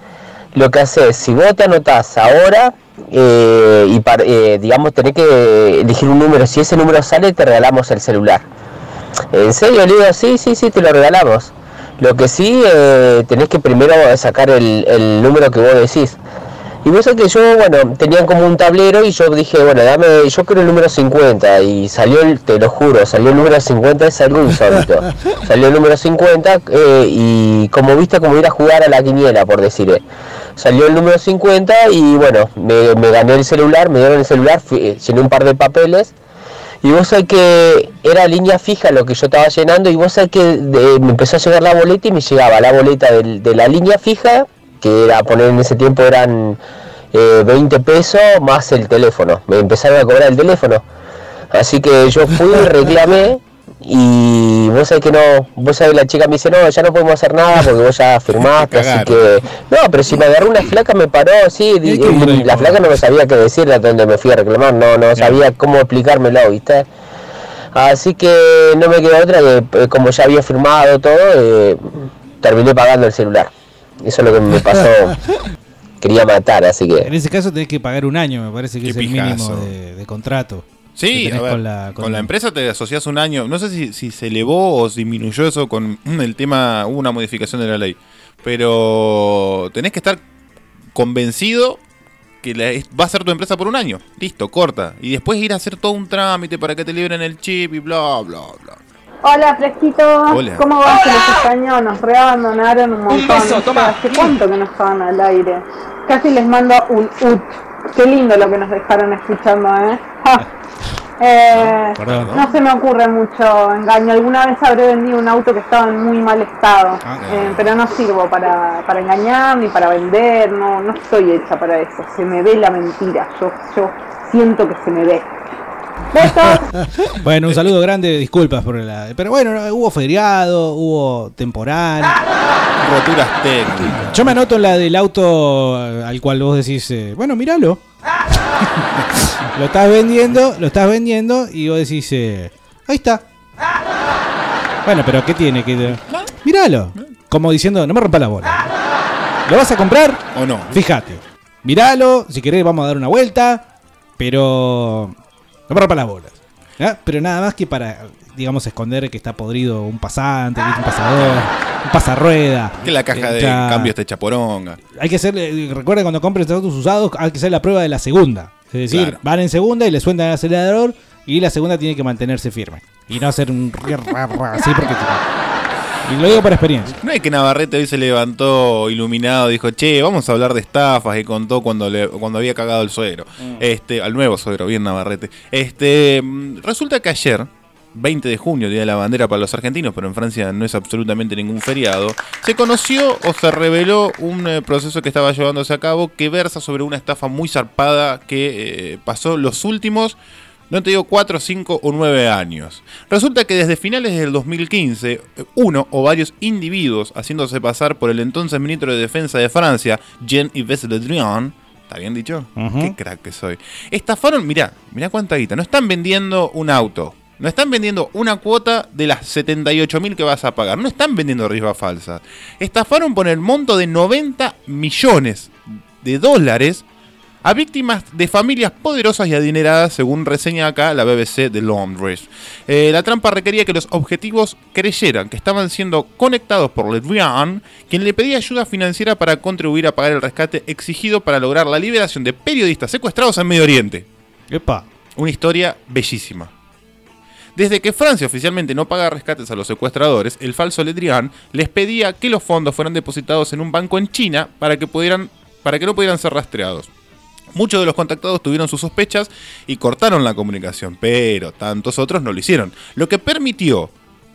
S10: lo que haces, si vos te anotás ahora eh, y par- eh, digamos tenés que elegir un número, si ese número sale te regalamos el celular. ¿En serio? Le digo, sí, sí, sí, te lo regalamos. Lo que sí, eh, tenés que primero sacar el, el número que vos decís. Y vos sabés que yo, bueno, tenían como un tablero y yo dije, bueno, dame, yo quiero el número 50 y salió, el, te lo juro, salió el número 50, es algo insólito. salió el número 50 eh, y como viste, como ir a jugar a la quiniela, por decir. Eh. Salió el número 50 y bueno, me, me gané el celular, me dieron el celular, fui- eh, llené un par de papeles y vos sabés que era línea fija lo que yo estaba llenando y vos sabés que de- me empezó a llegar la boleta y me llegaba la boleta del- de la línea fija, que era poner en ese tiempo eran eh, 20 pesos más el teléfono. Me empezaron a cobrar el teléfono. Así que yo fui reclamé y vos sabés que no, vos sabés la chica me dice, no, ya no podemos hacer nada porque vos ya firmaste, así que... No, pero si me agarró una flaca me paró, sí, la flaca no me sabía qué decirle a donde me fui a reclamar, no, no sabía cómo explicármelo, ¿viste? Así que no me quedó otra que eh, como ya había firmado todo, eh, terminé pagando el celular. Eso es lo que me pasó. Quería matar, así
S1: En
S10: que...
S1: ese caso tenés que pagar un año, me parece que
S2: Qué
S1: es el mínimo de, de contrato.
S2: Sí, ver,
S1: con la-
S2: con,
S1: con-
S2: la empresa te asocias un año. No sé si, si se elevó o disminuyó eso con el tema, hubo una modificación de la ley. Pero tenés que estar convencido que la- va a ser tu empresa por un año. Listo, corta. Y después ir a hacer todo un trámite para que te libren el chip y bla, bla, bla.
S11: Hola, Fresquito.
S2: Hola.
S11: ¿Cómo va? Que los extraño, nos reabandonaron un montón. ¿Hace cuánto que no estaban al aire? Casi les mando un ut. Qué lindo lo que nos dejaron escuchando, ¿eh? Ja. Eh,
S1: Perdón.
S11: no se me ocurre mucho engaño. Alguna vez habré vendido un auto que estaba en muy mal estado,
S1: Ah.
S11: Eh, pero no sirvo para, para engañar ni para vender. No, no estoy hecha para eso. Se me ve la mentira. Yo, yo siento que se me ve.
S1: Bueno, un saludo grande, disculpas por la... Pero bueno, no, hubo feriado, hubo temporal.
S2: Roturas técnicas.
S1: Yo me anoto en la del auto eh, al cual vos decís, eh, bueno, míralo. lo estás vendiendo, lo estás vendiendo y vos decís, eh, ahí está. Bueno, pero ¿qué tiene que Míralo. Como diciendo, no me rompa la bola. ¿Lo vas a comprar?
S2: ¿O no?
S1: Fíjate. Míralo, si querés vamos a dar una vuelta, pero no me rompa las bolas. ¿Ya? Pero nada más que para, digamos, esconder que está podrido un pasante, un pasador, un pasarrueda.
S2: Que la caja
S1: Eh,
S2: de
S1: claro.
S2: cambio esté chaporonga.
S1: Hay que hacer, eh, recuerda cuando compres autos usados, hay que hacer la prueba de la segunda. Es decir,
S2: Claro.
S1: van en segunda y le sueltan el acelerador y la segunda tiene que mantenerse firme. Y no hacer un así porque Y lo digo por experiencia.
S2: No es que Navarrete hoy se levantó iluminado, dijo, che, vamos a hablar de estafas y contó cuando le, cuando había cagado el suegro. Este, al nuevo suegro, bien Navarrete. Este, mm, resulta que ayer, 20 de junio, Día de la Bandera para los argentinos, pero en Francia no es absolutamente ningún feriado, se conoció o se reveló un eh, proceso que estaba llevándose a cabo que versa sobre una estafa muy zarpada que eh, pasó los últimos no te digo 4, 5 o 9 años. Resulta que desde finales del 2015, eh, uno o varios individuos haciéndose pasar por el entonces ministro de Defensa de Francia, Jean-Yves Le Drian, ¿está bien dicho? Qué crack que soy. Estafaron, mirá, mirá cuánta guita, no están vendiendo un auto. No están vendiendo una cuota de las 78 mil que vas a pagar. No están vendiendo rifa falsa. Estafaron por el monto de 90 millones de dólares a víctimas de familias poderosas y adineradas, según reseña acá la BBC de Londres. Eh, la trampa requería que los objetivos creyeran que estaban siendo conectados por Le Drian, quien le pedía ayuda financiera para contribuir a pagar el rescate exigido para lograr la liberación de periodistas secuestrados en Medio Oriente.
S1: Epa.
S2: Una historia bellísima. Desde que Francia oficialmente no paga rescates a los secuestradores, el falso Le Drian les pedía que los fondos fueran depositados en un banco en China para que, pudieran, para que no pudieran ser rastreados. Muchos de los contactados tuvieron sus sospechas y cortaron la comunicación, pero tantos otros no lo hicieron, lo que permitió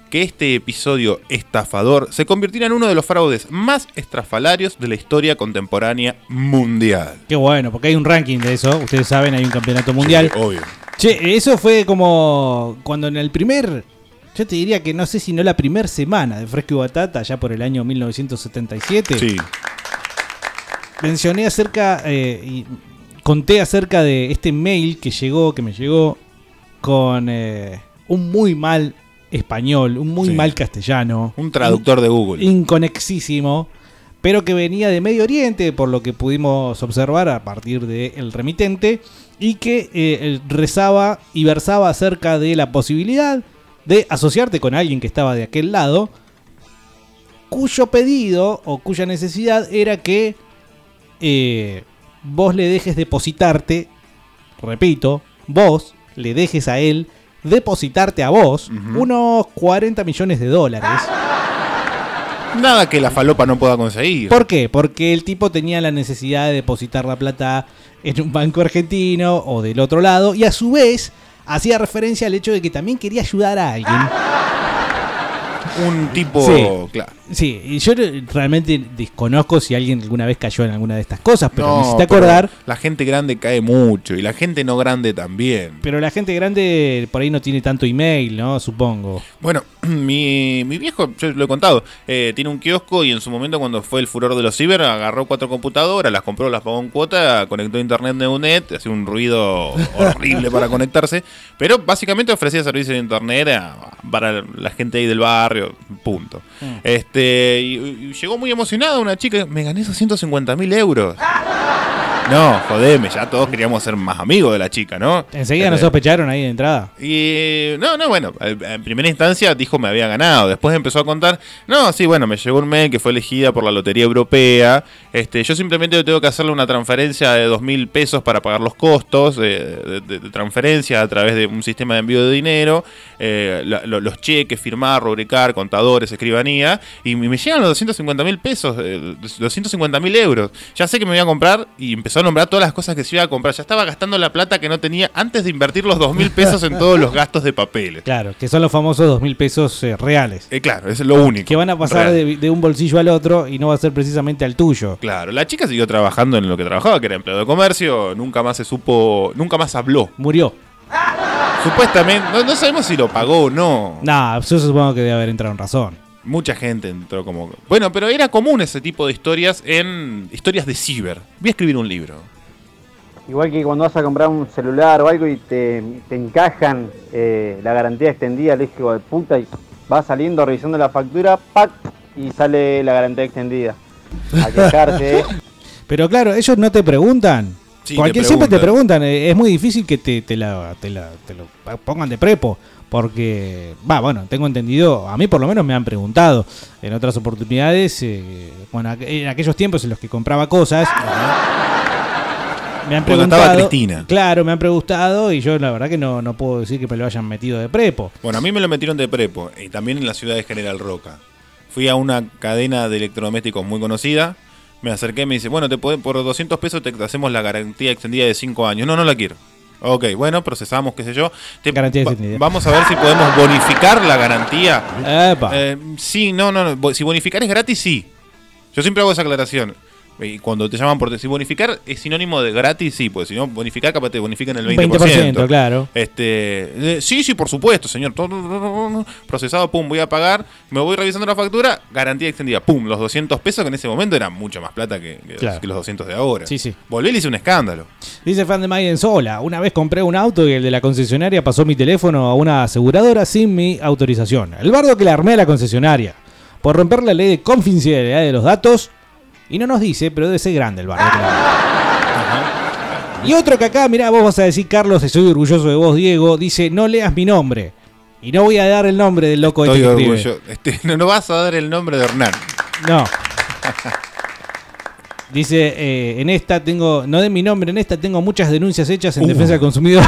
S2: que este episodio estafador se convirtiera en uno de los fraudes más estrafalarios de la historia contemporánea mundial.
S1: Qué bueno, porque hay un ranking de eso. Ustedes saben, hay un campeonato mundial.
S2: Sí, obvio.
S1: Che, eso fue como cuando en el primer, yo te diría que no sé si no la primera semana de Fresco y Batata, ya por el año 1977.
S2: Sí.
S1: Mencioné acerca eh, y conté acerca de este mail que llegó, que me llegó con eh, un muy mal español, un muy
S2: Sí.
S1: mal castellano.
S2: Un traductor de Google.
S1: Inconexísimo, pero que venía de Medio Oriente, por lo que pudimos observar a partir del remitente, y que eh, rezaba y versaba acerca de la posibilidad de asociarte con alguien que estaba de aquel lado, cuyo pedido o cuya necesidad era que eh, vos le dejes depositarte, repito, vos le dejes a él depositarte a vos unos 40 millones de dólares.
S2: Nada que la falopa no pueda conseguir.
S1: ¿Por qué? Porque el tipo tenía la necesidad de depositar la plata en un banco argentino o del otro lado y a su vez hacía referencia al hecho de que también quería ayudar a alguien.
S2: Un tipo,
S1: Sí.
S2: claro.
S1: Sí, y yo realmente desconozco si alguien alguna vez cayó en alguna de estas cosas, pero
S2: No,
S1: necesita
S2: pero
S1: acordar.
S2: La gente grande cae mucho y la gente no grande también.
S1: Pero la gente grande por ahí no tiene tanto email, ¿no? Supongo.
S2: Bueno, mi, mi viejo, yo lo he contado, eh, tiene un kiosco y en su momento cuando fue el furor de los ciber, agarró cuatro computadoras, las compró, las pagó en cuota, conectó a internet Neunet, hacía un ruido horrible para conectarse, pero básicamente ofrecía servicios de internet a- para la gente ahí del barrio, punto. Este, y, y llegó muy emocionada una chica, me gané esos 150 mil euros. No, jodeme, ya todos queríamos ser más amigos de la chica, ¿no?
S1: Enseguida nos
S2: Este,
S1: sospecharon ahí de entrada.
S2: y no, no, bueno, al- en primera instancia dijo me había ganado, después empezó a contar, no, sí, bueno, me llegó un mail que fue elegida por la Lotería Europea, este, yo simplemente tengo que hacerle una transferencia de dos mil pesos para pagar los costos de, de- de- de transferencia a través de un sistema de envío de dinero, eh, la- lo- los cheques, firmar, rubricar, contadores, escribanía, y me llegan los 250 mil pesos, eh, 250 mil euros, ya sé que me voy a comprar y empezó a nombrar todas las cosas que se iba a comprar, ya estaba gastando la plata que no tenía antes de invertir los dos mil pesos en todos los gastos de papeles.
S1: Claro, que son los famosos dos mil pesos eh, reales.
S2: Eh, claro, es lo único.
S1: Que van a pasar de un bolsillo al otro y no va a ser precisamente al tuyo.
S2: Claro, la chica siguió trabajando en lo que trabajaba, que era empleado de comercio, nunca más se supo, nunca más habló.
S1: Murió.
S2: Supuestamente, no, no sabemos si lo pagó o no.
S1: Nah, yo supongo que debe haber entrado en razón.
S2: Mucha gente entró como... Bueno, pero era común ese tipo de historias en historias de ciber. Voy a escribir un libro.
S12: Igual que cuando vas a comprar un celular o algo y te, te encajan eh, la garantía extendida, el hijo de puta, y vas saliendo revisando la factura, ¡pac! y sale la garantía extendida. A quejarte.
S1: Pero claro, ellos no te preguntan.
S2: Sí,
S1: Cualquier,
S2: te
S1: siempre te
S2: preguntan.
S1: preguntan. eh, Es muy difícil que te, te la, te la- te lo pongan de prepo. Porque, va, bueno, tengo entendido, a mí por lo menos me han preguntado en otras oportunidades, eh, bueno, en aquellos tiempos en los que compraba cosas, me han preguntado.
S2: estaba Cristina.
S1: Claro, me han preguntado y yo la verdad que no, no puedo decir que me lo hayan metido de prepo.
S2: Bueno, a mí me lo metieron de prepo y también en la ciudad de General Roca. Fui a una cadena de electrodomésticos muy conocida, me acerqué y me dice, bueno, te puede- por 200 pesos te hacemos la garantía extendida de 5 años. No, no la quiero. Ok, bueno, procesamos, qué sé yo. Te-
S1: Garantía
S2: va-
S1: extendida.
S2: vamos a ver si podemos bonificar la garantía.
S1: Epa.
S2: Eh, sí, no, no, no. Si bonificar es gratis, sí. Yo siempre hago esa aclaración. Y cuando te llaman por... Si bonificar es sinónimo de gratis, sí. Pues si no, bonificar capaz te bonifican el 20%.
S1: 20%, claro.
S2: Este, eh, sí, sí, por supuesto, señor. Procesado, pum, voy a pagar. Me voy revisando la factura, garantía extendida, pum, los 200 pesos que en ese momento eran mucho más plata que, que-
S1: Claro.
S2: que los 200 de ahora.
S1: Sí, sí.
S2: Volví y hice un escándalo.
S1: Dice fan de Maiden Sola, una vez compré un auto y el de la concesionaria pasó mi teléfono a una aseguradora sin mi autorización. El bardo que le armé a la concesionaria. Por romper la ley de confidencialidad de los datos. Y no nos dice, pero debe ser grande el armé. Y otro que acá, mirá, vos vas a decir, Carlos, estoy orgulloso de vos, Diego, dice, no leas mi nombre. Y no voy a dar el nombre del loco
S2: Estoy
S1: este.
S2: Este, no, no vas a dar el nombre de Hernán.
S1: No. Dice, eh, en esta tengo, no de mi nombre, en esta tengo muchas denuncias hechas en
S2: Uh.
S1: defensa del consumidor.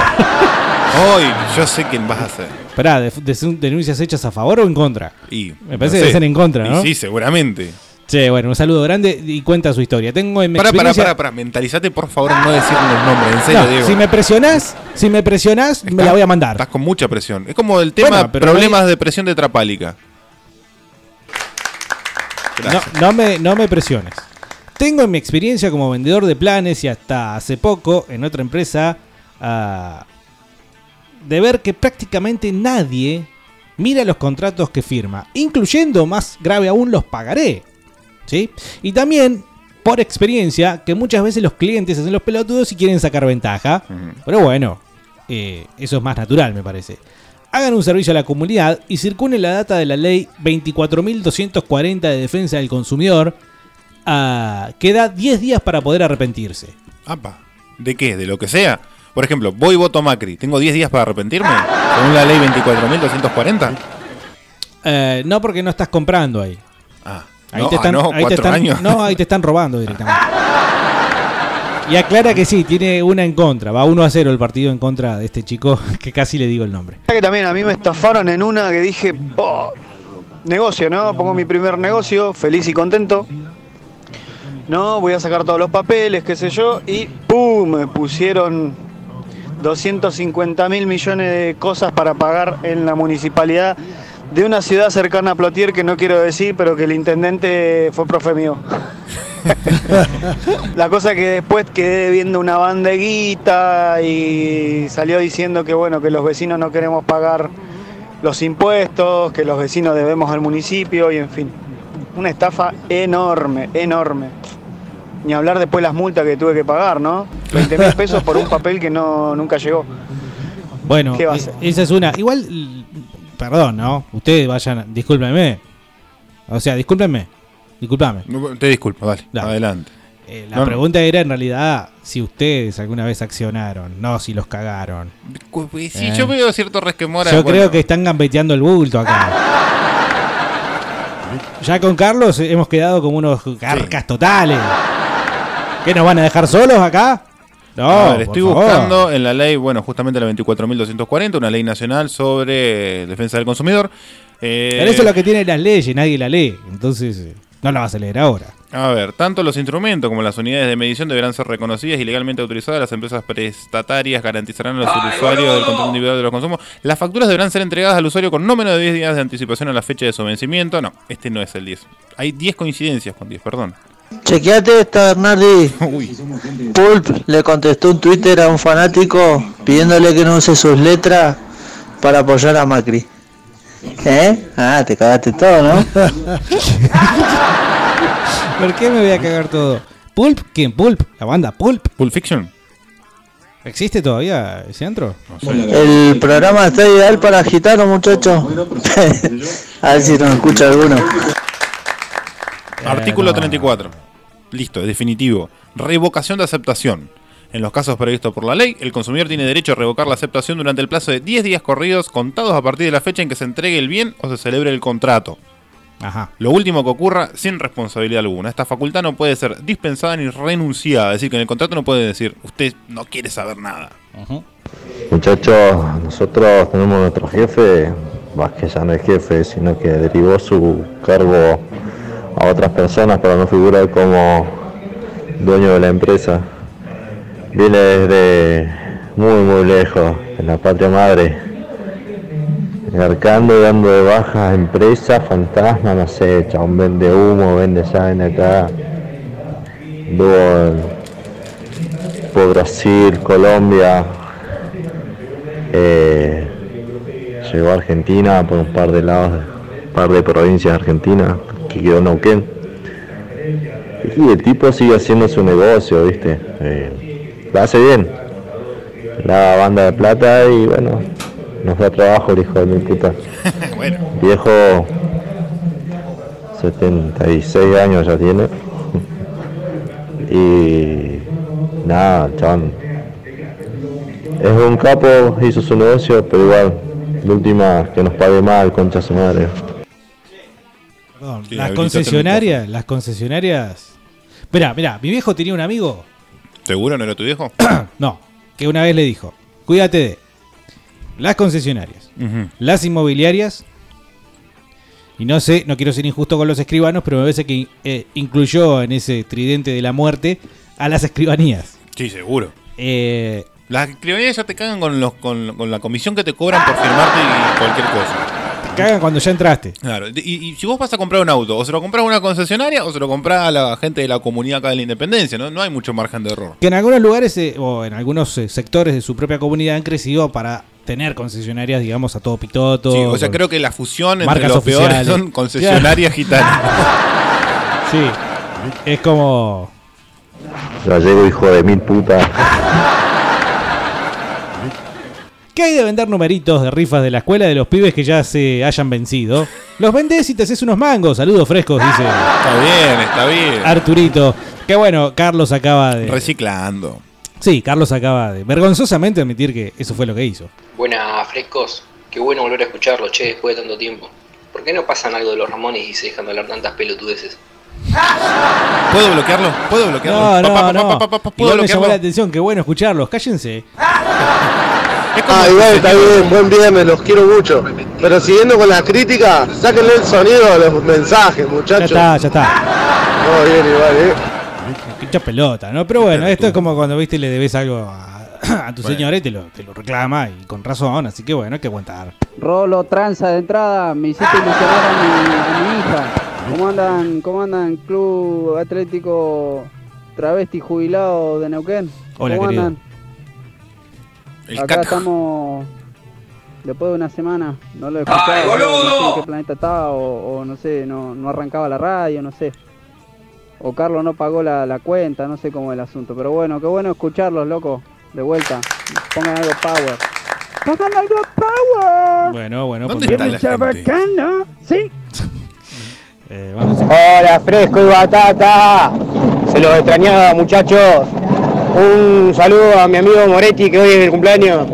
S2: Hoy, yo sé quién vas a hacer.
S1: Esperá, de- de- ¿denuncias hechas a favor o en contra?
S2: Y,
S1: Me parece
S2: no
S1: que
S2: sé.
S1: ser en contra,
S2: Y
S1: ¿no?
S2: sí, seguramente.
S1: Sí, bueno, un saludo grande y cuenta su historia. Tengo en mi
S2: Para, para,
S1: experiencia-
S2: para, para. Mentalizate, por favor, no decirle el nombre. En serio,
S1: No,
S2: Diego.
S1: si me presionás, si me presionás, me la voy a mandar.
S2: Estás con mucha presión. Es como el tema
S1: Bueno,
S2: problemas de presión de Trapálica.
S1: No, no me, no me presiones. Tengo en mi experiencia como vendedor de planes y hasta hace poco en otra empresa ah, de ver que prácticamente nadie mira los contratos que firma, incluyendo más grave aún los pagaré. ¿Sí? Y también por experiencia que muchas veces los clientes hacen los pelotudos y quieren sacar ventaja. Pero bueno, eh, eso es más natural, me parece. Hagan un servicio a la comunidad y circulen la data de la ley 24.240 de defensa del consumidor, ah, que da 10 días para poder arrepentirse.
S2: Apa. ¿De qué? ¿De lo que sea? Por ejemplo, voy y voto Macri. ¿Tengo 10 días para arrepentirme? Según la ley 24.240.
S1: Eh, no porque no estás comprando ahí.
S2: Ah,
S1: Ahí
S2: no,
S1: te están,
S2: ah, no,
S1: ahí te
S2: cuatro
S1: están-
S2: años.
S1: No, ahí te están robando directamente. Y aclara que sí, tiene una en contra. Va 1 a 0 el partido en contra de este chico que casi le digo el nombre.
S6: que también a mí me estafaron en una que dije, "Oh, negocio, ¿no? Pongo mi primer negocio, feliz y contento. No, voy a sacar todos los papeles, qué sé yo, y ¡pum! Me pusieron 250 mil millones de cosas para pagar en la municipalidad de una ciudad cercana a Plotier que no quiero decir, pero que el intendente fue profe mío. La cosa que después quedé viendo una banda de guita y salió diciendo que bueno, que los vecinos no queremos pagar los impuestos, que los vecinos debemos al municipio y en fin. Una estafa enorme, enorme. Ni hablar después las multas que tuve que pagar, ¿no? 20 mil pesos por un papel que no, nunca llegó.
S1: Bueno,
S6: ¿Qué va a
S1: e-
S6: hacer?
S1: esa es una. Igual, perdón, ¿no? Ustedes vayan, discúlpenme. O sea, discúlpenme. Discúlpame.
S2: Te disculpo, dale. Adelante.
S1: Eh, la
S2: No, no.
S1: pregunta era en realidad si ustedes alguna vez accionaron, no si los cagaron.
S2: Si
S1: Eh.
S2: yo veo cierto resquemor
S1: Yo
S2: bueno,
S1: creo que están gambeteando el bulto acá. Ya con Carlos hemos quedado como unos carcas totales. ¿Qué nos van a dejar solos acá? No,
S2: A ver, estoy
S1: favor.
S2: buscando en la ley, bueno, justamente la 24.240, una ley nacional sobre defensa del consumidor. Eh,
S1: Pero eso es lo que tienen las leyes, nadie la lee. Entonces, eh, no la vas a leer ahora.
S2: A ver, tanto los instrumentos como las unidades de medición deberán ser reconocidas y legalmente autorizadas. Las empresas prestatarias garantizarán a los usuarios del control individual de los consumos. Las facturas deberán ser entregadas al usuario con no menos de 10 días de anticipación a la fecha de su vencimiento. No, este no es el 10. Hay 10 coincidencias con 10, perdón.
S4: Chequeate esta, Bernardi. Pulp le contestó un Twitter a un fanático pidiéndole que no use sus letras para apoyar a Macri. ¿Eh? Ah, te cagaste todo, ¿no?
S1: ¿Por qué me voy a cagar todo? ¿Pulp? ¿Quién? ¿Pulp? ¿La banda Pulp?
S2: ¿Pulp Fiction?
S1: ¿Existe todavía ese antro?
S4: El programa está ideal para gitanos, muchachos. a ver si nos escucha alguno.
S2: Artículo 34. Listo, definitivo. Revocación de aceptación. En los casos previstos por la ley, el consumidor tiene derecho a revocar la aceptación durante el plazo de 10 días corridos contados a partir de la fecha en que se entregue el bien o se celebre el contrato.
S1: Ajá.
S2: Lo último que ocurra sin responsabilidad alguna. Esta facultad no puede ser dispensada ni renunciada. Es decir, que en el contrato no puede decir, usted no quiere saber nada.
S8: Muchachos, nosotros tenemos nuestro jefe, más que ya no es jefe, sino que derivó su cargo a otras personas para no figurar como dueño de la empresa. Viene desde muy, muy lejos, en la patria madre, garcando y dando de baja empresas, fantasmas, no sé, chabón vende humo, vende vende acá. En- por Brasil, Colombia, eh, llegó a Argentina por un par de lados, un par de provincias de Argentina, que quedó Neuquén. Y el tipo sigue haciendo su negocio, ¿viste? Eh, la hace bien. La banda de plata y bueno, nos da trabajo el hijo de mi puta. Viejo, 76 años ya tiene. Y nada, chabón. Es un capo, hizo su negocio, pero igual, de última que nos pague mal, concha su madre.
S1: Perdón,
S2: Sí,
S1: las concesionarias, las concesionarias. Mirá, mirá, mi viejo tenía un amigo,
S2: ¿Seguro no era tu viejo?
S1: no, que una vez le dijo, cuídate de. las concesionarias, las inmobiliarias, y no sé, no quiero ser injusto con los escribanos, pero me parece que eh, incluyó en ese tridente de la muerte a las escribanías.
S2: Sí, seguro.
S1: Eh,
S2: Las escribanías ya te cagan con, los, con, con la comisión que te cobran por firmarte y cualquier cosa.
S1: Te cagan cuando ya entraste.
S2: Claro, y, y si vos vas a comprar un auto, o se lo compras a una concesionaria o se lo compras a la gente de la comunidad acá de la Independencia, ¿no? No hay mucho margen de error.
S1: Que en algunos lugares eh, o en algunos eh, sectores de su propia comunidad han crecido para tener concesionarias, digamos, a todo pitoto.
S2: Sí, o sea, creo que la fusión entre
S1: marcas
S2: los peores son concesionarias gitanas.
S1: Sí, es como...
S8: Gallego, hijo de mil putas.
S1: ¿Qué hay de vender numeritos de rifas de la escuela de los pibes que ya se hayan vencido? Los vendés y te haces unos mangos. Saludos frescos, dice
S2: Está bien, está bien.
S1: Arturito. Qué bueno, Carlos acaba de...
S2: Reciclando.
S1: Sí, Carlos acaba de vergonzosamente admitir que eso fue lo que hizo.
S13: Buenas, frescos. Qué bueno volver a escucharlo, che, después de tanto tiempo. ¿Por qué no pasan algo de los Ramones y se dejan de hablar tantas pelotudeces?
S2: ¿Puedo bloquearlo? ¿Puedo bloquearlo?
S1: No, no,
S2: Pa, pa, pa,
S1: no.
S2: pa, pa, pa, pa, ¿Puedo
S1: Igual me llamó la atención, qué bueno escucharlos. Cállense.
S7: Ah, igual está bien, buen viernes, los quiero mucho. Pero siguiendo con las críticas, sáquenle el sonido a los mensajes,
S1: Ya
S7: muchachos.
S1: está, ya está.
S7: Todo bien, igual, eh.
S1: Mucha pelota, ¿no? Pero bueno, esto es como cuando viste le debes algo a, a tu
S14: Bueno.
S1: señora y te lo, te lo reclama y con razón, así que bueno, hay que aguantar.
S14: Rolo, tranza de entrada, me hiciste ilusionar a mi, a mi hija. ¿Cómo andan, ¿Cómo andan Club Atlético Travesti Jubilado de Neuquén?
S1: Hola,
S14: ¿Cómo
S1: querido.
S14: andan?
S2: El
S14: Acá estamos después de una semana, no lo he escuchado, no sé en qué planeta estaba o, o no sé, no, no arrancaba la radio, no sé. O Carlos no pagó la, la cuenta, no sé cómo es el asunto. Pero bueno, qué bueno escucharlos, loco. De vuelta. Pongan algo power. Pongan algo power.
S1: Bueno, bueno,
S14: ¿Dónde está la gente? bacano, sí.
S1: Eh, vamos
S15: Hola, fresco y batata. Se los extrañaba, muchachos. Un saludo a mi amigo Moretti, que hoy es el cumpleaños.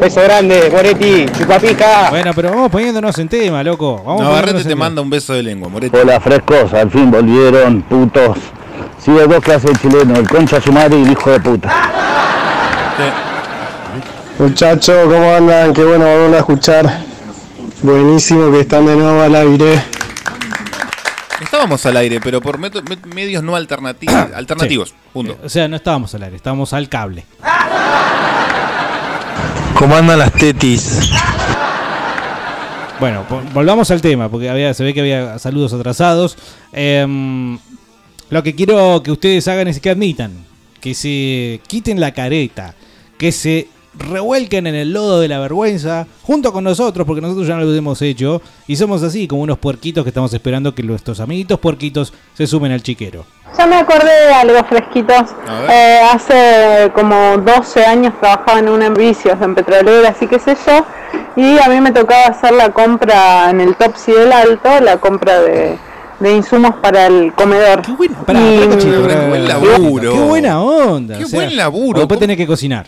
S15: Beso grande, Moretti, chupapija.
S1: Bueno, pero vamos poniéndonos en tema, loco. Vamos
S2: Navarrete
S1: poniéndonos
S2: te manda un beso de lengua, Moretti.
S8: Hola, frescos, al fin volvieron, putos. Sí, hay dos clases de chileno, el concha su madre y el hijo de puta.
S7: Muchachos, ¿cómo andan? Qué bueno volver a escuchar. Buenísimo que están de nuevo al aire.
S2: Estábamos al aire, pero por meto- me- medios no alternativos. alternativos. Punto.
S1: O sea, no estábamos al aire, estábamos al cable.
S16: ¿Cómo andan las tetis?
S1: Bueno, volvamos al tema, porque había, se ve que había saludos atrasados. Em, lo que quiero que ustedes hagan es que admitan, que se quiten la careta, que se revuelquen en el lodo de la vergüenza junto con nosotros, porque nosotros ya no lo hemos hecho, y somos así como unos puerquitos que estamos esperando que nuestros amiguitos puerquitos se sumen al chiquero.
S11: Ya me acordé de algo fresquitos. Eh, hace como 12 años trabajaba en una en vicios, en petroleras y qué sé yo. Y a mí me tocaba hacer la compra en el Topsy del Alto, la compra de, de insumos para el comedor. Qué
S1: Pará, pará, cochino,
S2: qué
S1: pará,
S2: buen
S1: pará.
S2: laburo.
S1: Qué buena onda.
S2: Qué
S1: o sea,
S2: buen laburo.
S1: Después tenés que cocinar.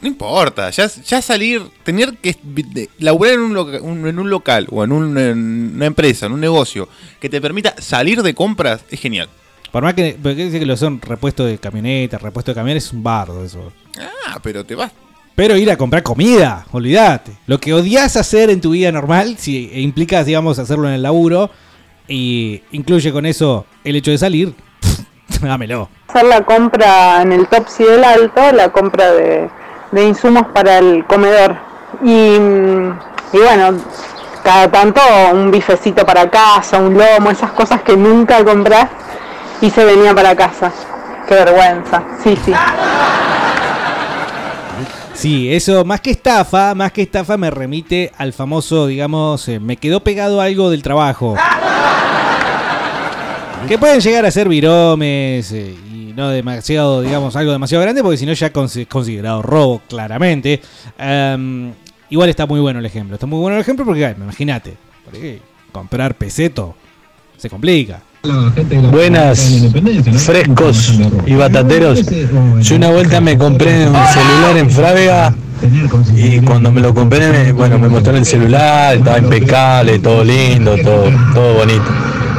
S2: No importa, ya, ya salir, tener que laburar en un, loca- un- en un local o en, un- en una empresa, en un negocio, que te permita salir de compras, es genial.
S1: Por más que, porque dice que lo son repuesto de camioneta, repuesto de camiones, es un bardo eso.
S2: Ah, pero te vas.
S1: Pero ir a comprar comida, olvídate. Lo que odias hacer en tu vida normal, si implica, digamos, hacerlo en el laburo, y incluye con eso el hecho de salir, dámelo.
S11: Hacer la compra en el Topsy del Alto, la compra de, de insumos para el comedor. Y, y bueno, cada tanto un bifecito para casa, un lomo, esas cosas que nunca compras y se venía para casa. Qué vergüenza. Sí, sí.
S1: Sí, eso más que estafa, más que estafa me remite al famoso, digamos, eh, me quedó pegado algo del trabajo. Que pueden llegar a ser viromes eh, no demasiado, digamos, algo demasiado grande, porque si no ya es considerado robo, claramente. Em, igual está muy bueno el ejemplo. Está muy bueno el ejemplo porque, imagínate, comprar peseto se complica.
S17: Buenas, frescos y batateros. Yo una vuelta me compré un celular en Frávega y cuando me lo compré, me- bueno, me mostró el celular, estaba impecable, todo lindo, todo, todo bonito.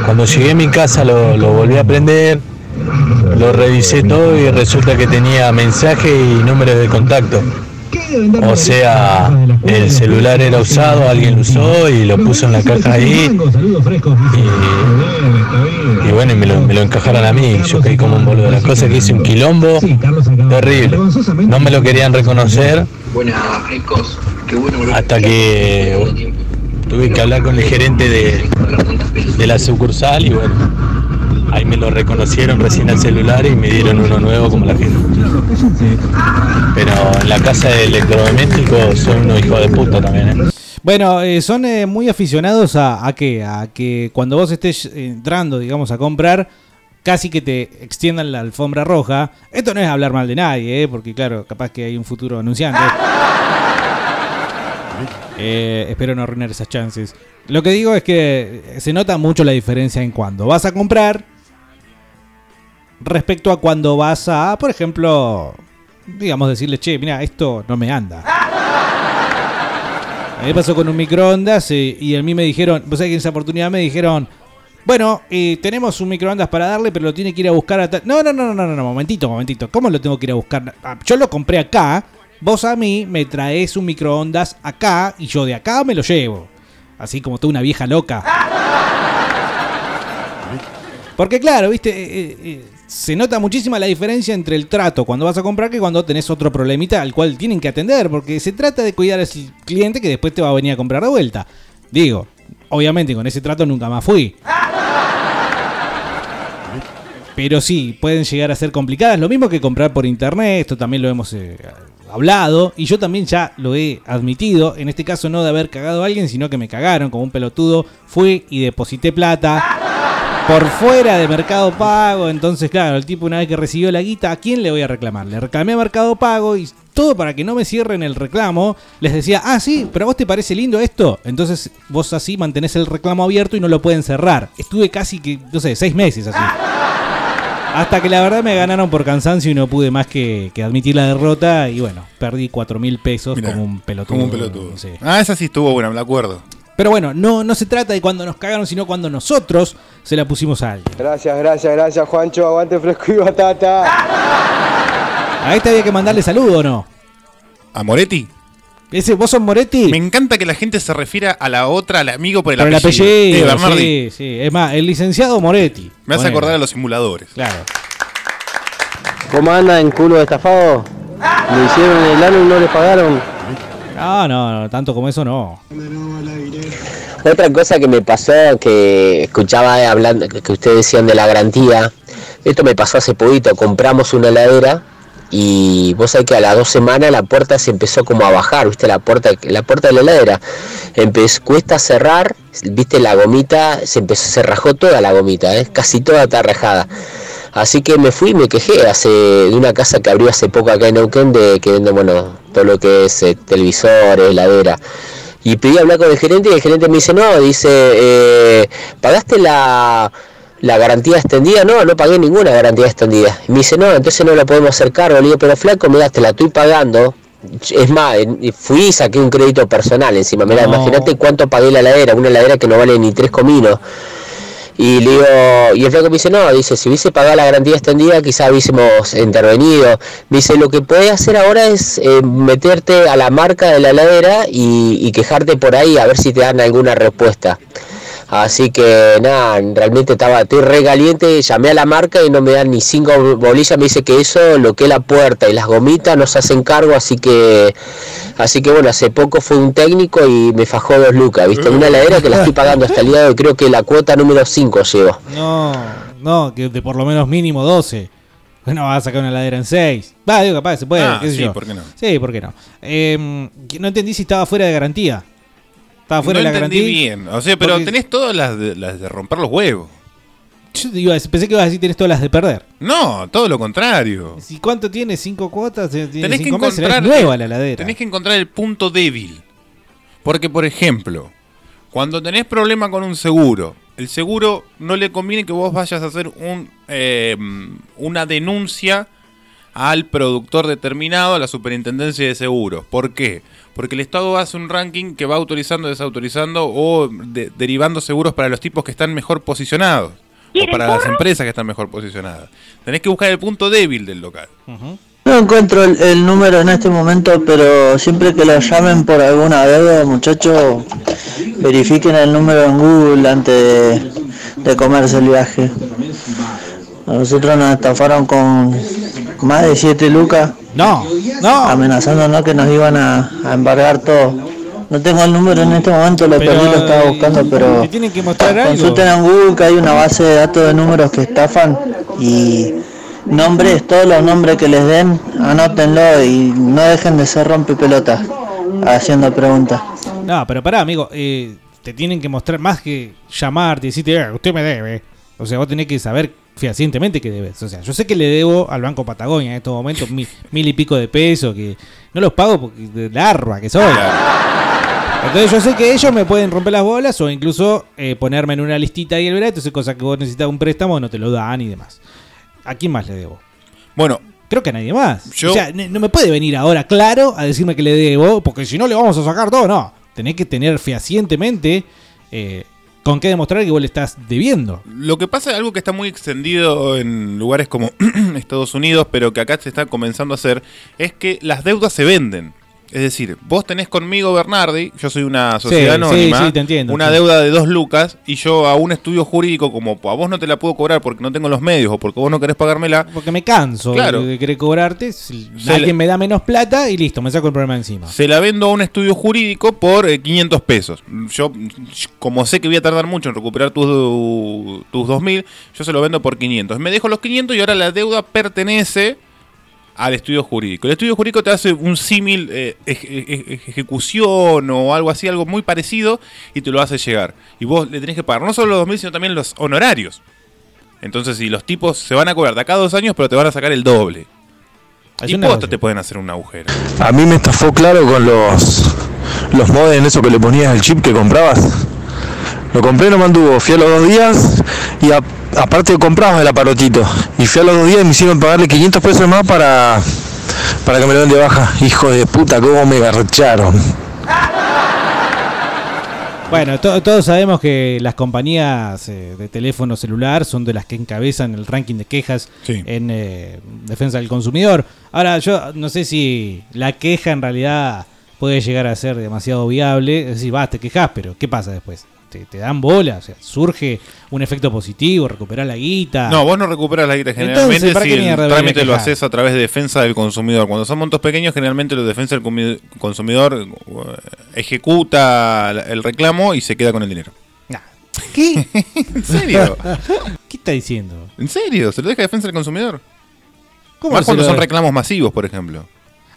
S17: Cuando llegué a mi casa lo, lo volví a prender, lo revisé todo y resulta que tenía mensaje y números de contacto. O sea, el celular era usado, alguien lo usó y lo puso en la caja ahí. Y, bueno, y me lo, me encajaron a mí. Yo caí como un boludo. La cosa que hice un quilombo terrible. No me lo querían reconocer hasta que tuve que hablar con el gerente de, de la sucursal y bueno, ahí me lo reconocieron recién al celular y me dieron uno nuevo como la gente. Pero en la casa de electrodomésticos son unos hijos de puta también, ¿eh?
S1: Bueno, eh, son eh, muy aficionados a, a qué? A que cuando vos estés entrando, digamos, a comprar, casi que te extiendan la alfombra roja. Esto no es hablar mal de nadie, ¿eh? porque claro, capaz que hay un futuro anunciante. Eh, espero no arruinar esas chances. Lo que digo es que se nota mucho la diferencia en cuando vas a comprar respecto a cuando vas a, por ejemplo, digamos, decirle, che, mira, esto no me anda. A mí me pasó con un microondas y a mí me dijeron, vos sabés que en esa oportunidad me dijeron, bueno, eh, tenemos un microondas para darle, pero lo tiene que ir a buscar a tal-". No, no, no, no, no, no, momentito, momentito. ¿Cómo lo tengo que ir a buscar? Ah, Yo lo compré acá, vos a mí me traes un microondas acá y yo de acá me lo llevo. Así como tú una vieja loca. Porque claro, viste, Eh, eh, eh, se nota muchísima la diferencia entre el trato cuando vas a comprar que cuando tenés otro problemita al cual tienen que atender, porque se trata de cuidar al cliente que después te va a venir a comprar de vuelta. Digo, obviamente con ese trato nunca más fui. Pero sí, pueden llegar a ser complicadas. Lo mismo que comprar por internet, esto también lo hemos eh, hablado. Y yo también ya lo he admitido. En este caso no de haber cagado a alguien, sino que me cagaron como un pelotudo. Fui y deposité plata por fuera de Mercado Pago. Entonces, claro, el tipo una vez que recibió la guita, ¿a quién le voy a reclamar? Le reclamé a Mercado Pago y todo para que no me cierren el reclamo. Les decía, ah, sí, pero a vos te parece lindo esto. Entonces vos así mantenés el reclamo abierto y no lo pueden cerrar. Estuve casi que, no sé, seis meses así. Hasta que la verdad me ganaron por cansancio y no pude más que, que admitir la derrota. Y bueno, perdí cuatro mil pesos
S2: Mirá,
S1: como un pelotudo.
S2: Como un pelotudo.
S1: Sí.
S2: Ah, esa sí estuvo buena, me la acuerdo.
S1: Pero bueno, no, no se trata de cuando nos cagaron, sino cuando nosotros se la pusimos a alguien.
S15: Gracias, gracias, gracias, Juancho. Aguante fresco y batata.
S1: A este había que mandarle saludo o no.
S2: ¿A Moretti?
S1: ¿Ese, ¿Vos sos Moretti?
S2: Me encanta que la gente se refiera a la otra, al amigo por el
S1: Por el
S2: apellido.
S1: apellido,
S2: Eh, Bernardi.
S1: sí, sí. Es más, el licenciado Moretti.
S2: Me hace acordar a los simuladores.
S1: Claro.
S14: ¿Cómo andan, culo estafado? Me hicieron el ano y no les pagaron.
S1: No, no, no, tanto como eso no.
S10: Otra cosa que me pasó, que escuchaba hablando, que ustedes decían de la garantía, esto me pasó hace poquito, compramos una heladera y vos sabés que a las dos semanas la puerta se empezó como a bajar, viste, la puerta, la puerta de la heladera, empezó, cuesta cerrar, viste, la gomita, se empezó, se rajó toda la gomita, ¿eh? casi toda está rajada. Así que me fui y me quejé hace, de una casa que abrió hace poco acá en Neuquén, de, que vende, bueno, todo lo que es eh, televisores, heladera. Y pedí hablar con el gerente y el gerente me dice, no, dice, eh, ¿pagaste la, la garantía extendida? No, no pagué ninguna garantía extendida. Y me dice, no, entonces no la podemos hacer cargo. Le digo, pero flaco, mira, te la estoy pagando. Es más, fui y saqué un crédito personal encima. Mira,
S1: No.
S10: imagínate cuánto pagué la heladera, una heladera que no vale ni tres cominos. Y le digo, y el flaco me dice, no, dice, si hubiese pagado la garantía extendida, quizás hubiésemos intervenido. Dice, lo que puedes hacer ahora es eh, meterte a la marca de la heladera y quejarte por ahí a ver si te dan alguna respuesta. Así que nada, realmente estaba, estoy re caliente, llamé a la marca y no me dan ni cinco bolillas, me dice que eso, lo que es la puerta y las gomitas no se hacen cargo, así que así que bueno, hace poco fue un técnico y me fajó dos lucas, viste, una heladera que la estoy pagando hasta el día de hoy, creo que la cuota número 5 llevo.
S1: No, no, que de por lo menos mínimo 12. No vas a sacar una heladera en 6. Va, digo, capaz, se puede,
S2: Ah,
S1: qué sé
S2: sí,
S1: yo.
S2: ¿por qué no?
S1: Sí, ¿por qué no? Eh, que no entendí si estaba fuera de garantía. Estaba fuera
S2: no
S1: de la
S2: entendí
S1: garantía.
S2: bien. O sea, pero
S1: Porque
S2: tenés todas las de, las de romper los huevos.
S1: Yo digo, pensé que ibas a decir tenés todas las de perder.
S2: No, todo lo contrario.
S1: ¿Y cuánto tiene? ¿Cinco cuotas? Tiene
S2: Tenés que
S1: cinco meses,
S2: encontrar
S1: es nueva la heladera.
S2: Tenés que encontrar el punto débil. Porque, por ejemplo, cuando tenés problema con un seguro, el seguro no le conviene que vos vayas a hacer un, eh, una denuncia al productor determinado, a la superintendencia de seguros. ¿Por qué? Porque el Estado hace un ranking que va autorizando, desautorizando o de- derivando seguros para los tipos que están mejor posicionados. O para las empresas que están mejor posicionadas. Tenés que buscar el punto débil del local.
S14: No,
S4: no encuentro el, el número en este momento, pero siempre que lo llamen por alguna deuda, muchachos, verifiquen el número en Google antes de, de comerse el viaje. A nosotros nos estafaron con más de 7 lucas.
S1: No, no.
S4: Amenazándonos que nos iban a, a embargar todo. No tengo el número en este momento, lo
S1: Pero,
S4: perdí, lo estaba buscando, pero
S1: tienen que mostrar algo.
S4: consulten en Google que hay una base de datos de números que estafan y nombres, todos los nombres que les den, anótenlo y no dejen de ser rompepelotas haciendo preguntas.
S1: No, pero pará, amigo. eh, te tienen que mostrar más que llamarte y decirte, "Eh, usted me debe. O sea, vos tenés que saber fehacientemente que debes. O sea, yo sé que le debo al Banco Patagonia en estos momentos mil, mil y pico de pesos, que no los pago porque de larva que soy. Entonces yo sé que ellos me pueden romper las bolas o incluso eh, ponerme en una listita y el verá, entonces cosa que vos necesitas un préstamo no te lo dan y demás. ¿A quién más le debo?
S2: Bueno,
S1: creo que a nadie más.
S2: Yo-
S1: O sea, no me puede venir ahora claro a decirme que le debo, porque si no le vamos a sacar todo, no. Tenés que tener fehacientemente eh, con qué demostrar que vos le estás debiendo.
S2: Lo que pasa es algo que está muy extendido en lugares como Estados Unidos, pero que acá se está comenzando a hacer, es que las deudas se venden. Es decir, vos tenés conmigo, Bernardi, yo soy una sociedad
S1: Sí,
S2: anónima,
S1: sí, sí, te entiendo,
S2: una deuda de dos lucas, y yo a un estudio jurídico, como a vos no te la puedo cobrar porque no tengo los medios o porque vos no querés pagármela,
S1: Porque me canso
S2: Claro.
S1: de, querer cobrarte. alguien
S2: le-
S1: me da menos plata y listo, me saco el problema encima.
S2: se la vendo a un estudio jurídico por eh, 500 pesos. Yo, como sé que voy a tardar mucho en recuperar tus, tus 2000, yo se lo vendo por 500. Me dejo los 500 y ahora la deuda pertenece al estudio jurídico. El estudio jurídico te hace un símil eh, ej- ej- ejecución o algo así, algo muy parecido, y te lo hace llegar. Y vos le tenés que pagar no solo los 2000, sino también los honorarios. Entonces, si los tipos se van a cobrar de acá a dos años, pero te van a sacar el doble.
S1: Es
S2: y posta te pueden hacer un agujero.
S16: A mí me estafó claro con los los modems, eso que le ponías el chip que comprabas. Lo compré, no me anduvo. Fui a los dos días y a- aparte compramos el aparatito. Y fui a los dos días y me hicieron pagarle 500 pesos más para, para que me lo den de baja. Hijo de puta, cómo me garcharon.
S1: Bueno, to- todos sabemos que las compañías eh, de teléfono celular son de las que encabezan el ranking de quejas en eh, defensa del consumidor. Ahora, yo no sé si la queja en realidad puede llegar a ser demasiado viable. Es decir, vas, te quejas, pero ¿qué pasa después? ¿Te, te dan bola? O sea, ¿surge un efecto positivo? ¿Recuperar la guita?
S2: No, vos no recuperas la guita
S1: Entonces,
S2: generalmente
S1: ¿para
S2: si el trámite lo haces a través de defensa del consumidor. Cuando son montos pequeños, generalmente la defensa del consumidor eh, ejecuta el reclamo y se queda con el dinero.
S1: ¿Qué?
S2: ¿En serio?
S1: ¿Qué está diciendo?
S2: ¿En serio? ¿Se lo deja a defensa del consumidor?
S1: ¿Cómo
S2: Más cuando son reclamos masivos, por ejemplo.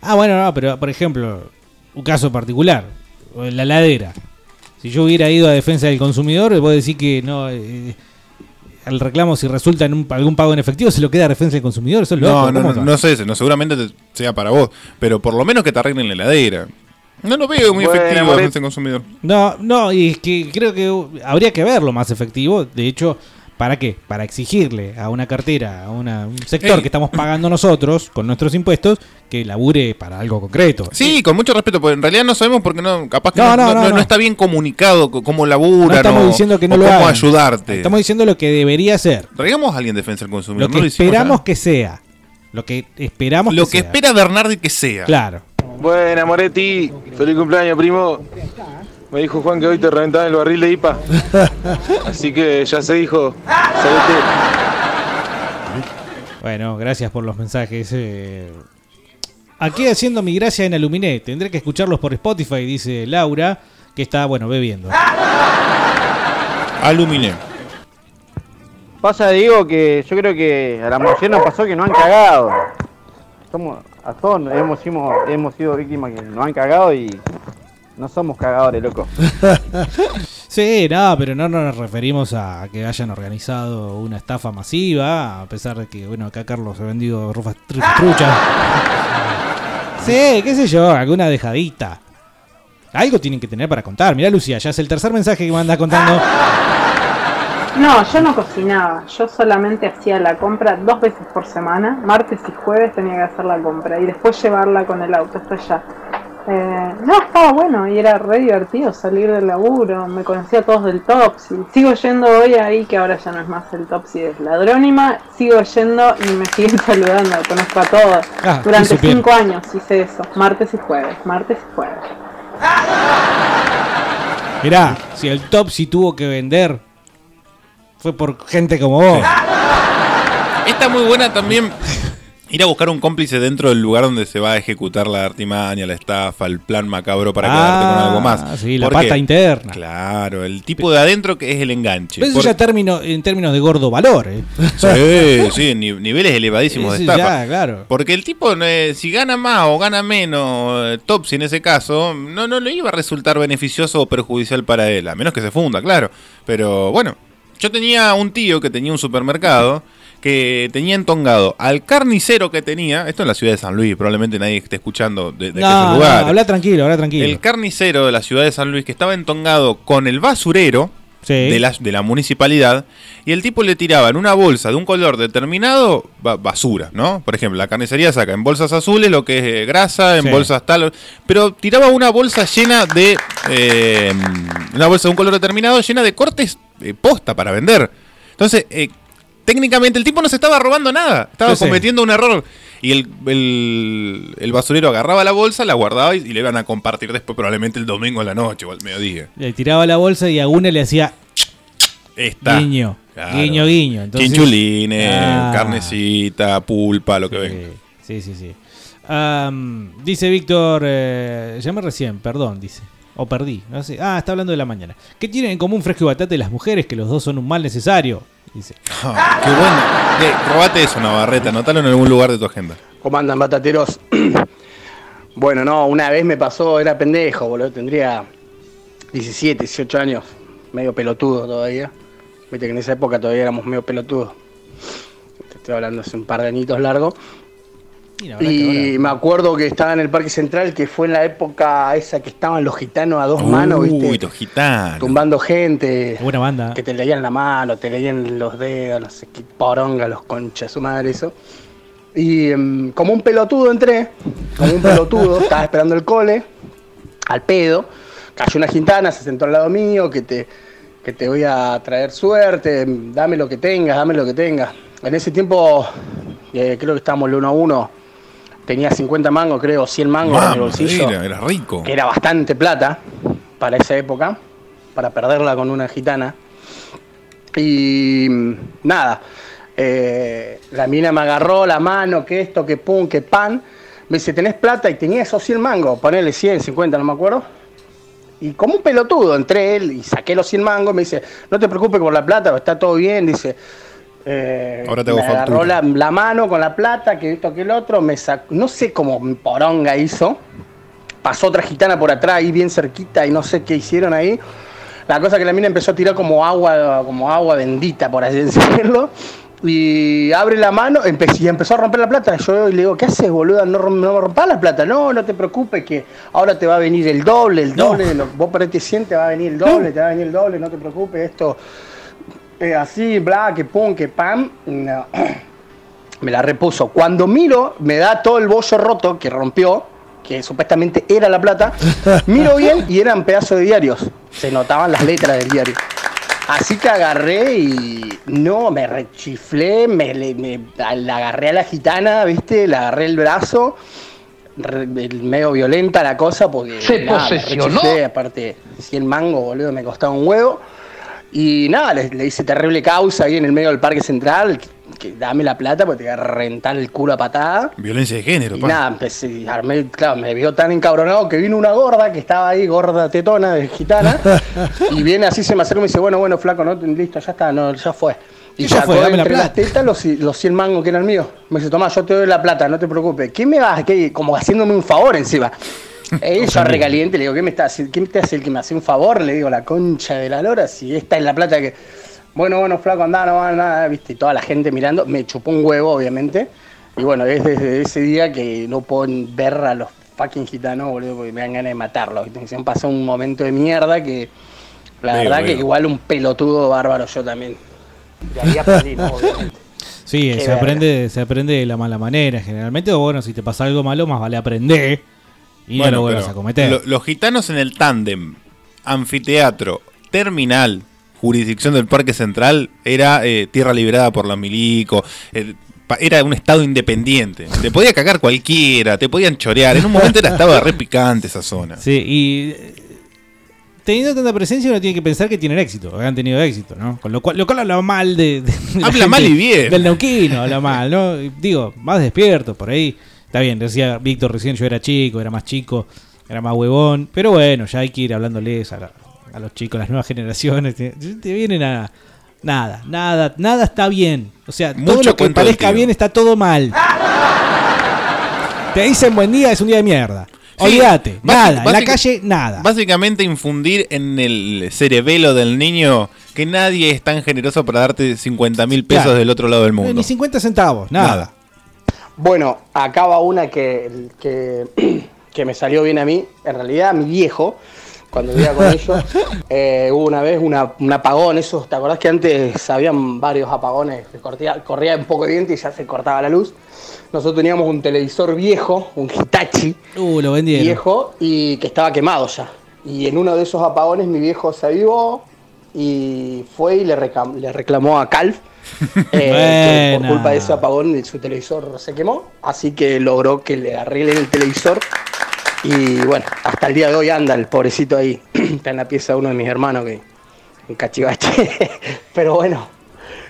S1: Ah, bueno, no, pero por ejemplo, un caso particular, la ladera. Si yo hubiera ido a defensa del consumidor, vos decís que no. eh, el reclamo, si resulta en un- algún pago en efectivo, se lo queda a defensa del consumidor. Eso es.
S2: No, no,
S1: ¿cómo
S2: no, no sé, no, seguramente te- sea para vos, pero por lo menos que te arreglen la heladera. No lo veo muy
S1: Bueno,
S2: efectivo defensa del consumidor.
S1: No, no, y es que creo que uh, habría que verlo más efectivo. De hecho, ¿para qué? Para exigirle a una cartera, a una- un sector
S2: Ey.
S1: que estamos pagando nosotros con nuestros impuestos, que labure para algo concreto.
S2: Sí, con mucho respeto, porque en realidad no sabemos porque no, capaz que
S1: No,
S2: no,
S1: no,
S2: no-
S1: no,
S2: no-
S1: no.
S2: no está bien comunicado co- cómo labura,
S1: No estamos diciendo que no
S2: o
S1: lo
S2: cómo
S1: hagan.
S2: ayudarte.
S1: Estamos diciendo lo que debería ser.
S2: Traigamos a alguien de defensa del consumidor.
S1: Lo
S2: no
S1: que esperamos que sea. Lo que esperamos
S2: Lo
S1: que
S2: que
S1: sea.
S2: espera Bernardi que sea.
S1: Claro.
S7: Buena, Moretti. Feliz cumpleaños, primo. Me dijo Juan que hoy te reventaban el barril de IPA. Así que ya se dijo.
S1: Bueno, gracias por los mensajes. eh. Aquí haciendo mi gracia en Aluminé. Tendré que escucharlos por Spotify, dice Laura, que está, bueno, bebiendo.
S2: Aluminé.
S12: Pasa, digo, que yo creo que a la mayoría nos pasó que no han cagado. Somos, a todos hemos, hemos, hemos sido víctimas que nos han cagado y no somos cagadores, loco.
S1: Sí, no, pero no nos referimos a que hayan organizado una estafa masiva, a pesar de que, bueno, acá Carlos ha vendido rufas truchas. Sí, qué sé yo, alguna dejadita. Algo tienen que tener para contar. Mirá, Lucía, ya es el tercer mensaje que me anda contando.
S11: No, yo no cocinaba, yo solamente hacía la compra dos veces por semana, martes y jueves tenía que hacer la compra y después llevarla con el auto hasta allá. Eh, no, estaba bueno y era re divertido salir del laburo. Me conocía a todos del Topsy. Sigo yendo hoy ahí, que ahora ya no es más el Topsy, es Ladrónima. Sigo yendo y me siguen saludando. Conozco a todos.
S1: Ah,
S11: Durante
S1: bien.
S11: cinco años hice eso. Martes y jueves. Martes y jueves.
S1: Mirá, si el Topsy tuvo que vender, fue por gente como vos.
S2: Está muy buena también ir a buscar un cómplice dentro del lugar donde se va a ejecutar la artimaña, la estafa, el plan macabro para quedarte con algo más.
S1: Ah, sí, la pata interna.
S2: Claro, el tipo de adentro que es el enganche.
S1: Pero eso
S2: Por-
S1: ya término, en términos de gordo valor, ¿eh?
S2: Sí, sí, ni- niveles elevadísimos de estafa.
S1: ya, claro.
S2: Porque el tipo, eh, si gana más o gana menos, eh, Topsy en ese caso, no, no le iba a resultar beneficioso o perjudicial para él, a menos que se funda, claro. Pero bueno, yo tenía un tío que tenía un supermercado que tenía entongado al carnicero que tenía, esto en la ciudad de San Luis, probablemente nadie esté escuchando de, de
S1: No,
S2: aquellos
S1: no,
S2: lugares.
S1: habla tranquilo, habla tranquilo.
S2: El carnicero de la ciudad de San Luis que estaba entongado con el basurero de, la, de la municipalidad y el tipo le tiraba en una bolsa de un color determinado ba- basura, ¿no? Por ejemplo, la carnicería saca en bolsas azules lo que es eh, grasa, en
S1: Sí.
S2: bolsas tal, pero tiraba una bolsa llena de eh, una bolsa de un color determinado llena de cortes eh, posta para vender. Entonces, eh, técnicamente el tipo no se estaba robando nada, estaba
S1: Sí, sí.
S2: cometiendo un error. Y el, el- el basurero agarraba la bolsa, la guardaba y, y le iban a compartir después probablemente el domingo a la noche o al mediodía.
S1: Le tiraba la bolsa y a una le hacía
S2: Está.
S1: guiño,
S2: Claro.
S1: guiño, guiño. Entonces,
S2: Chinchulines,
S1: Ah.
S2: carnecita, pulpa, lo que venga.
S1: Sí, sí, sí. Am, dice Víctor, eh, llamé recién, perdón, dice. O perdí, no sé. Ah, está hablando de la mañana. ¿Qué tienen en común Fresco y Batata y las mujeres? Que los dos son un mal necesario. Dice.
S2: Ah, qué bueno. Robate eso, Navarreta, anotalo en algún lugar de tu agenda.
S18: ¿Cómo andan, batateros? bueno, no, una vez me pasó, era pendejo, boludo. Tendría 17, 18 años. Medio pelotudo todavía. Viste que en esa época todavía éramos medio pelotudos. Te estoy hablando hace un par de añitos largo. Y me acuerdo que estaba en el Parque Central, que fue en la época esa que estaban los gitanos a dos manos,
S2: Uy,
S18: ¿viste?
S2: los gitanos.
S18: Tumbando gente.
S1: Buena banda.
S18: Que te leían la mano, te leían los dedos, no sé qué poronga, los conchas, su madre, eso. Y em, como un pelotudo entré, como un pelotudo, estaba esperando el cole, al pedo. Cayó una gitana, se sentó al lado mío, que te, que te voy a traer suerte, dame lo que tengas, dame lo que tengas. En ese tiempo, eh, creo que estábamos el uno a uno, tenía 50 mangos, creo, 100 mangos en el bolsillo
S2: era, era rico.
S18: que era bastante plata para esa época, para perderla con una gitana. Y mm, nada, eh, la mina me agarró la mano, que esto, que pum, que pan. Me dice, ¿tenés plata? Y tenía esos 100 mangos, ponele 100, 50, no me acuerdo. Y como un pelotudo entré él y saqué los 100 mangos. Me dice, no te preocupes por la plata, está todo bien. Dice, eh,
S2: Ahora te
S18: me agarró la, la mano con la plata, que esto, que el otro. Me sacó, no sé cómo poronga hizo pasó otra gitana por atrás ahí bien cerquita y no sé qué hicieron ahí. La cosa que la mina empezó a tirar como agua, como agua bendita, por así decirlo. Y abre la mano y empezó a romper la plata. Yo le digo, ¿qué haces, boluda? No, rom- no me rompas la plata. No, no te preocupes, que ahora te va a venir el doble, el doble. de lo- vos perdete 100, te va a venir el doble, te va a venir el doble, no te preocupes. Esto es así, bla, que pum, que pam. No. Me la repuso. Cuando miro, me da todo el bollo roto que rompió, que supuestamente era la plata. Miro bien y eran pedazos de diarios. Se notaban las letras del diario. Así que agarré y no, me rechiflé, me, le- me- la agarré a la gitana, ¿viste? Le agarré el brazo, re- el- medio violenta la cosa porque
S19: Se
S18: nada, me
S19: posesionó.
S18: rechiflé, aparte 100 mangos, boludo, me costaba un huevo. Y nada, le, le hice terrible causa ahí en el medio del parque central, que, que dame la plata porque te voy a reventar el culo a patada.
S2: Violencia de género,
S18: Y
S2: pa.
S18: nada, empecé, armé, claro, me vio tan encabronado que vino una gorda que estaba ahí, gorda tetona de gitana, y viene así, se me acerca y me dice, bueno, bueno, flaco, no, listo, ya está, no, ya fue. Y
S1: Ya fue, dame la
S18: entre las
S1: plata.
S18: tetas los, los 100 mangos que eran míos. Me dice, tomá, yo te doy la plata, no te preocupes. ¿Qué me vas? ¿Qué? Como haciéndome un favor encima. Eh, yo recaliente, le digo, ¿qué me está haciendo? ¿Qué me te hace el que me hace un favor? Le digo, la concha de la lora, si esta es la plata que... Bueno, bueno, flaco, andá, no va nada, viste, y toda la gente mirando, me chupó un huevo, obviamente. Y bueno, es desde ese día que no puedo ver a los fucking gitanos, boludo, porque me dan ganas de matarlos. Se me pasó un momento de mierda que la
S2: Veo,
S18: verdad que igual un pelotudo bárbaro yo también. De ahí aprendí, ¿no? obviamente.
S1: Sí,
S18: Qué
S1: se aprende, se aprende de la mala manera generalmente. O bueno, si te pasa algo malo, más vale aprender Y no lo vuelvas a cometer.
S2: lo- los gitanos en el tándem, anfiteatro, terminal, jurisdicción del Parque Central, era eh, tierra liberada por la milico. eh, era un estado independiente. Te podía cagar cualquiera, te podían chorear. En un momento era estaba re picante esa zona.
S1: Sí, y eh, teniendo tanta presencia uno tiene que pensar que tienen éxito, que han tenido éxito, ¿no? Con lo cual, lo cual habla mal de... de la
S2: Habla mal y bien.
S1: Del neuquino, habla mal, ¿no? Digo, más despierto por ahí. Está bien, decía Víctor recién, yo era chico, era más chico, era más huevón. Pero bueno, ya hay que ir hablándoles a, la- a los chicos, a las nuevas generaciones. Te, te vienen a... Nada, nada, nada está bien. O sea, todo
S2: Mucho
S1: lo que parezca bien está todo mal. Te dicen buen día, es un día de mierda.
S2: Sí,
S1: Olvídate, nada, en la calle nada.
S2: Básicamente infundir en el cerebelo del niño que nadie es tan generoso para darte 50 mil pesos
S1: Claro.
S2: del otro lado del
S1: Eh,
S2: mundo.
S1: Ni 50 centavos, nada.
S2: Nada.
S18: Bueno, acá va una que, que, que me salió bien a mí. En realidad, a mi viejo, cuando vivía con ellos, eh, hubo una vez una- un apagón. Esos, ¿Te acordás que antes habían varios apagones? corría, corría un poco de viento y ya se cortaba la luz. Nosotros teníamos un televisor viejo, un Hitachi
S1: Uh, lo vendieron.
S18: viejo, y que estaba quemado ya. Y en uno de esos apagones mi viejo se avivó y fue y le, recam- le reclamó a Calf eh, por culpa de ese apagón su televisor se quemó, así que logró que le arreglen el televisor. Y bueno, hasta el día de hoy anda el pobrecito ahí, está en la pieza de uno de mis hermanos que en cachivache, pero bueno,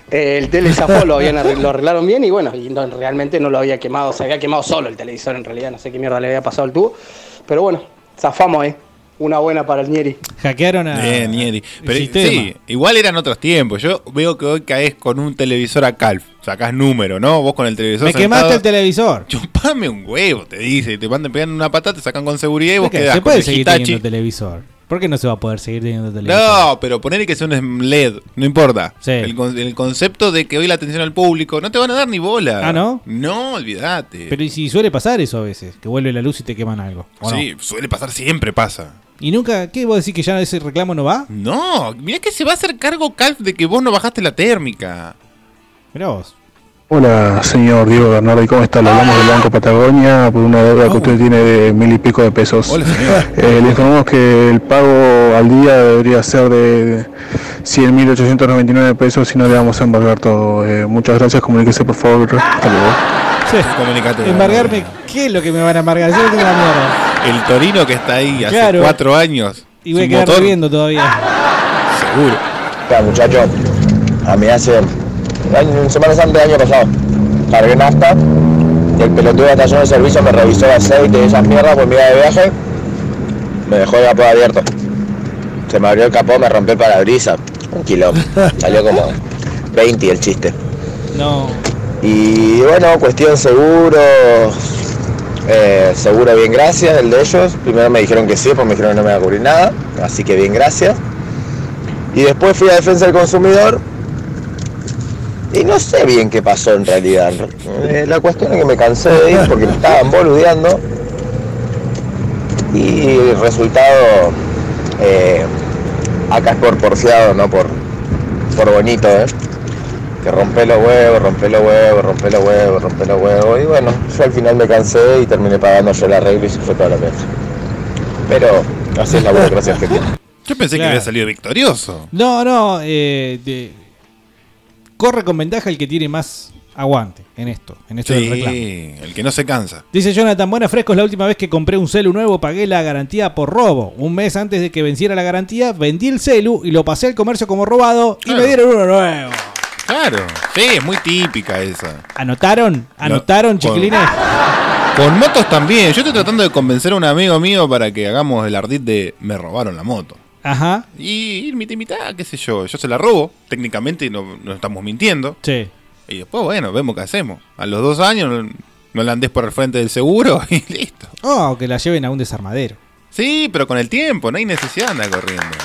S18: eh, el tele zafó, lo, habían lo arreglaron bien y bueno, y no- realmente no lo había quemado, se había quemado solo el televisor en realidad, no sé qué mierda le había pasado al tubo, pero bueno, zafamos ahí, una buena para el Nieri.
S1: Hackearon a.
S2: Bien, Nieri. Pero
S1: sistema.
S2: sí, igual eran otros tiempos. Yo veo que hoy caes con un televisor a Calf. Sacás número, ¿no? Vos con el televisor.
S1: Me quemaste
S2: sentado,
S1: el televisor.
S2: Chupame un huevo, te dice. Te mandan pegando una patata, te sacan con seguridad y vos quedás
S1: Se
S2: con
S1: puede
S2: el
S1: seguir
S2: Hitachi.
S1: teniendo televisor. ¿Por qué no se va a poder seguir teniendo televisor?
S2: No, pero ponerle que sea un LED, no importa.
S1: Sí.
S2: El, el concepto de que hoy la atención al público, no te van a dar ni bola.
S1: Ah, ¿no?
S2: No, olvídate.
S1: Pero y si suele pasar eso a veces, que vuelve la luz y te queman algo. ¿o no?
S2: Sí, suele pasar, siempre pasa.
S1: ¿Y nunca, qué vos decís que ya ese reclamo no va?
S2: No, mira que se va a hacer cargo Calf de que vos no bajaste la térmica.
S1: Mirá vos.
S9: Hola, señor Diego Bernardi, ¿cómo está? Le hablamos del Banco Patagonia por una deuda que usted tiene de mil y pico de pesos.
S2: Hola, señor.
S9: Eh, le informamos que el pago al día debería ser de 100.899 pesos si no le vamos a embargar todo. Eh, muchas gracias, comuníquese por favor. Hasta luego.
S1: Sí.
S2: Comunicate.
S1: Embargarme, ¿qué es lo que me van a embargar? Yo no tengo la mierda.
S2: El Torino que está ahí hace
S1: Claro.
S2: cuatro años.
S1: Y voy a quedar todavía.
S2: Seguro.
S19: Mira, muchachos, a mí hace en Semana Santa del año pasado cargué nafta y el pelotudo de la estación de servicio me revisó el aceite y esas mierdas por mi día de viaje. Me dejó el capó abierto. Se me abrió el capó, me rompió el parabrisas. Un kilo. Salió como 20 el chiste.
S1: No.
S19: Y bueno, cuestión seguro. Eh, seguro bien gracias, el de ellos. Primero me dijeron que sí, después me dijeron que no me iba a cubrir nada. Así que bien gracias. Y después fui a defensa del consumidor. Y no sé bien qué pasó en realidad. Eh, la cuestión es que me cansé de ir porque me estaban boludeando. Y resultado eh, acá es por porfiado, no por, por bonito, ¿eh? Que rompe los huevos, rompe los huevos, rompe los huevos, rompe los huevos. Y bueno, yo al final me cansé y terminé pagando yo el arreglo y se fue toda la mierda. Pero así es la burocracia argentina.
S2: Yo pensé
S1: Claro.
S2: que había salido victorioso.
S1: No, no, eh, de- corre con ventaja el que tiene más aguante en esto, en esto del reclamo.
S2: Sí, el que no se cansa.
S1: Dice Jonathan, buena frescos, la última vez que compré un celu nuevo pagué la garantía por robo. Un mes antes de que venciera la garantía, vendí el celu y lo pasé al comercio como robado y me dieron uno nuevo.
S2: Claro, sí, es muy típica esa.
S1: ¿Anotaron? ¿Anotaron, chiquilines?
S2: Con motos también. Yo estoy tratando de convencer a un amigo mío para que hagamos el ardid de me robaron la moto.
S1: Ajá.
S2: Y ir mitad y mitad, qué sé yo. Yo se la robo. Técnicamente no, no estamos mintiendo.
S1: Sí.
S2: Y después, bueno, vemos qué hacemos. A los dos años no, la andés por el frente del seguro y listo.
S1: Oh, que la lleven a un desarmadero.
S2: Sí, pero con el tiempo, no hay necesidad de andar corriendo.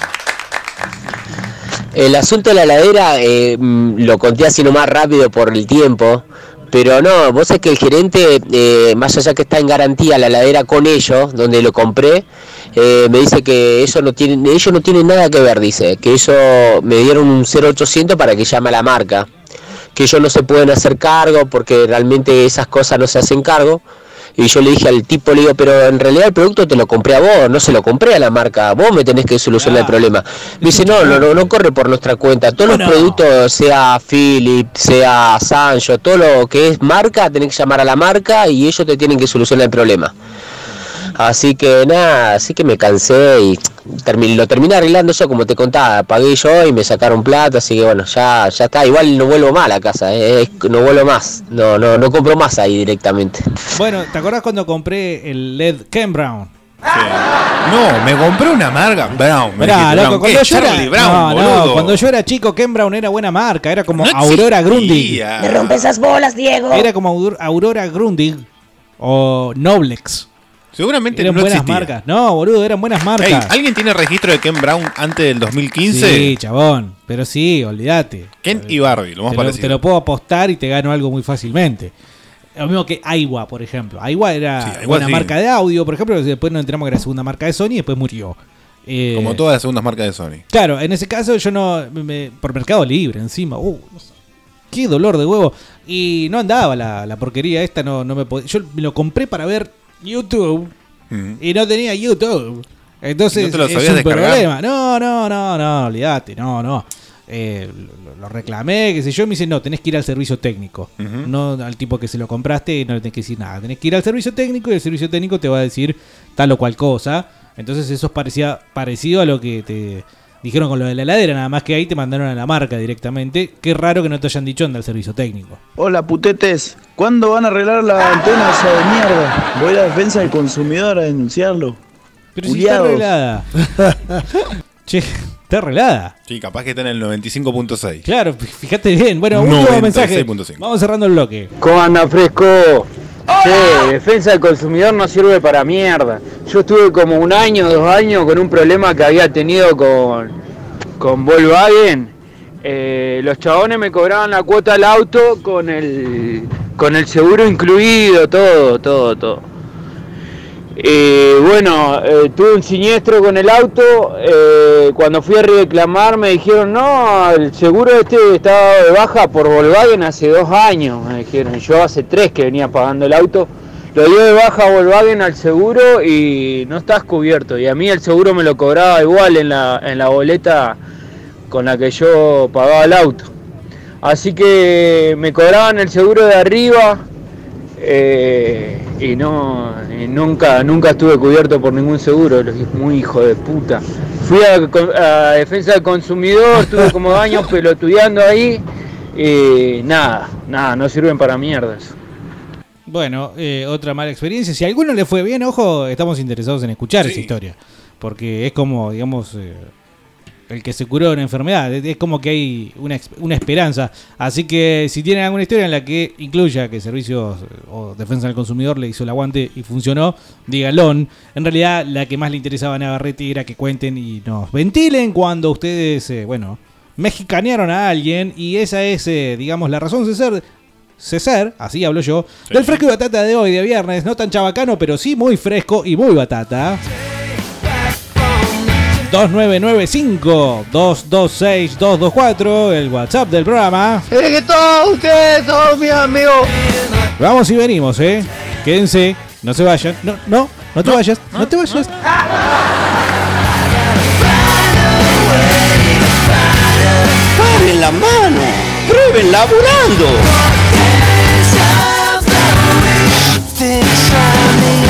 S10: El asunto de la heladera eh, mm, lo conté así nomás rápido por el tiempo, pero no, vos sabés que el gerente, eh, más allá que está en garantía la heladera con ellos, donde lo compré, eh, me dice que eso no tienen, ellos no tienen nada que ver, dice, que ellos me dieron un 0800 para que llame a la marca, que ellos no se pueden hacer cargo porque realmente esas cosas no se hacen cargo. Y yo le dije al tipo, le digo, pero en realidad el producto te lo compré a vos, no se lo compré a la marca, vos me tenés que solucionar el problema. Me dice, no, no, no, no corre por nuestra cuenta, todos los productos, sea Philips, sea Sancho, todo lo que es marca, tenés que llamar a la marca y ellos te tienen que solucionar el problema. Así que nada, así que me cansé y termi- lo terminé arreglando yo como te contaba, pagué yo y me sacaron plata, así que bueno, ya, ya está, igual no vuelvo más a la casa, eh, es- no vuelvo más, no, no, no compro más ahí directamente.
S1: Bueno, ¿te acordás cuando compré el LED Ken Brown?
S2: No, me compré una marca Brown. Me
S1: Mirá,
S2: dijiste,
S1: loco,
S2: Brown.
S1: cuando yo, era,
S2: Brown,
S1: no, no, cuando yo era chico, Ken Brown era buena marca, era como
S2: No
S1: Aurora. Grundig.
S5: Me rompe esas bolas, Diego.
S1: Era como Aur- Aurora Grundig o Noblex.
S2: Seguramente
S1: eran
S2: no
S1: buenas
S2: existía.
S1: marcas. No, boludo, eran buenas
S2: Ey,
S1: marcas.
S2: ¿Alguien tiene registro de Ken Brown antes del 2015?
S1: Sí, chabón. Pero sí, olvídate.
S2: Ken y Barbie, lo más
S1: te, lo,
S2: parecido.
S1: te lo puedo apostar y te gano algo muy fácilmente. Lo mismo que Aiwa, por ejemplo. Aiwa era
S2: Sí, Aiwa sí.
S1: marca de audio, por ejemplo, después nos enteramos que era segunda marca de Sony y después murió. Eh,
S2: Como todas las segundas marcas de Sony.
S1: Claro, en ese caso yo no. me- por Mercado Libre encima. Uh, qué dolor de huevo. Y no andaba la, la porquería esta, no, no me podía. Yo me lo compré para ver YouTube y no tenía YouTube. Entonces
S2: ¿Y no te lo
S1: es un
S2: descargar?
S1: problema. No, no, no, no, olvídate, no, no. Eh, lo, lo reclamé, qué sé yo, me dice, no, tenés que ir al servicio técnico. No al tipo que se lo compraste, no le tenés que decir nada. Tenés que ir al servicio técnico y el servicio técnico te va a decir tal o cual cosa. Entonces eso es parecía, parecido a lo que te dijeron con lo de la heladera, nada más que ahí te mandaron a la marca directamente. Qué raro que no te hayan dicho anda al servicio técnico.
S20: Hola putetes, ¿cuándo van a arreglar la antena esa de mierda? Voy a la defensa del consumidor a denunciarlo.
S1: Pero si está arreglada. che, está arreglada.
S2: Sí, capaz que está en el 95.6.
S1: Claro, fíjate bien. Bueno, último mensaje.
S2: 96.5.
S1: Vamos cerrando el bloque.
S15: ¿Cómo anda fresco? Che, defensa del consumidor no sirve para mierda. Yo estuve como un año, dos años con un problema que había tenido con, con Volkswagen. Eh, los chabones me cobraban la cuota del auto con el, con el seguro incluido, todo, todo, todo. Eh, bueno, eh, tuve un siniestro con el auto. eh, cuando fui a reclamar me dijeron, no, el seguro este estaba de baja por Volkswagen hace dos años. Me dijeron, yo hace tres que venía pagando el auto. Lo dio de baja Volkswagen al seguro y no estás cubierto. Y a mí el seguro me lo cobraba igual en la, en la boleta con la que yo pagaba el auto. Así que me cobraban el seguro de arriba eh, y no y nunca nunca estuve cubierto por ningún seguro, muy hijo de puta. Fui a, a defensa del consumidor, estuve como dos años pelotudeando ahí y nada, nada, no sirven para mierdas.
S1: Bueno, eh, otra mala experiencia. Si a alguno le fue bien, ojo, estamos interesados en escuchar esa historia. Porque es como, digamos, eh, el que se curó de una enfermedad. Es como que hay una, una esperanza. Así que si tienen alguna historia en la que incluya que Servicios eh, o Defensa del Consumidor le hizo el aguante y funcionó, díganlo. En realidad, la que más le interesaba a Navarrete era que cuenten y nos ventilen cuando ustedes, eh, bueno, mexicanearon a alguien. Y esa es, eh, digamos, la razón de ser. César, así hablo yo, del fresco y batata de hoy, de viernes, no tan chabacano, pero sí muy fresco y muy batata. 2995-226-224, el WhatsApp del programa.
S18: Es que todos ustedes son mis amigos.
S1: Vamos y venimos, ¿eh? Quédense, no se vayan. No, no, no te vayas, no te vayas.
S21: ¡Paren la mano! ¡Prueben laburando! me.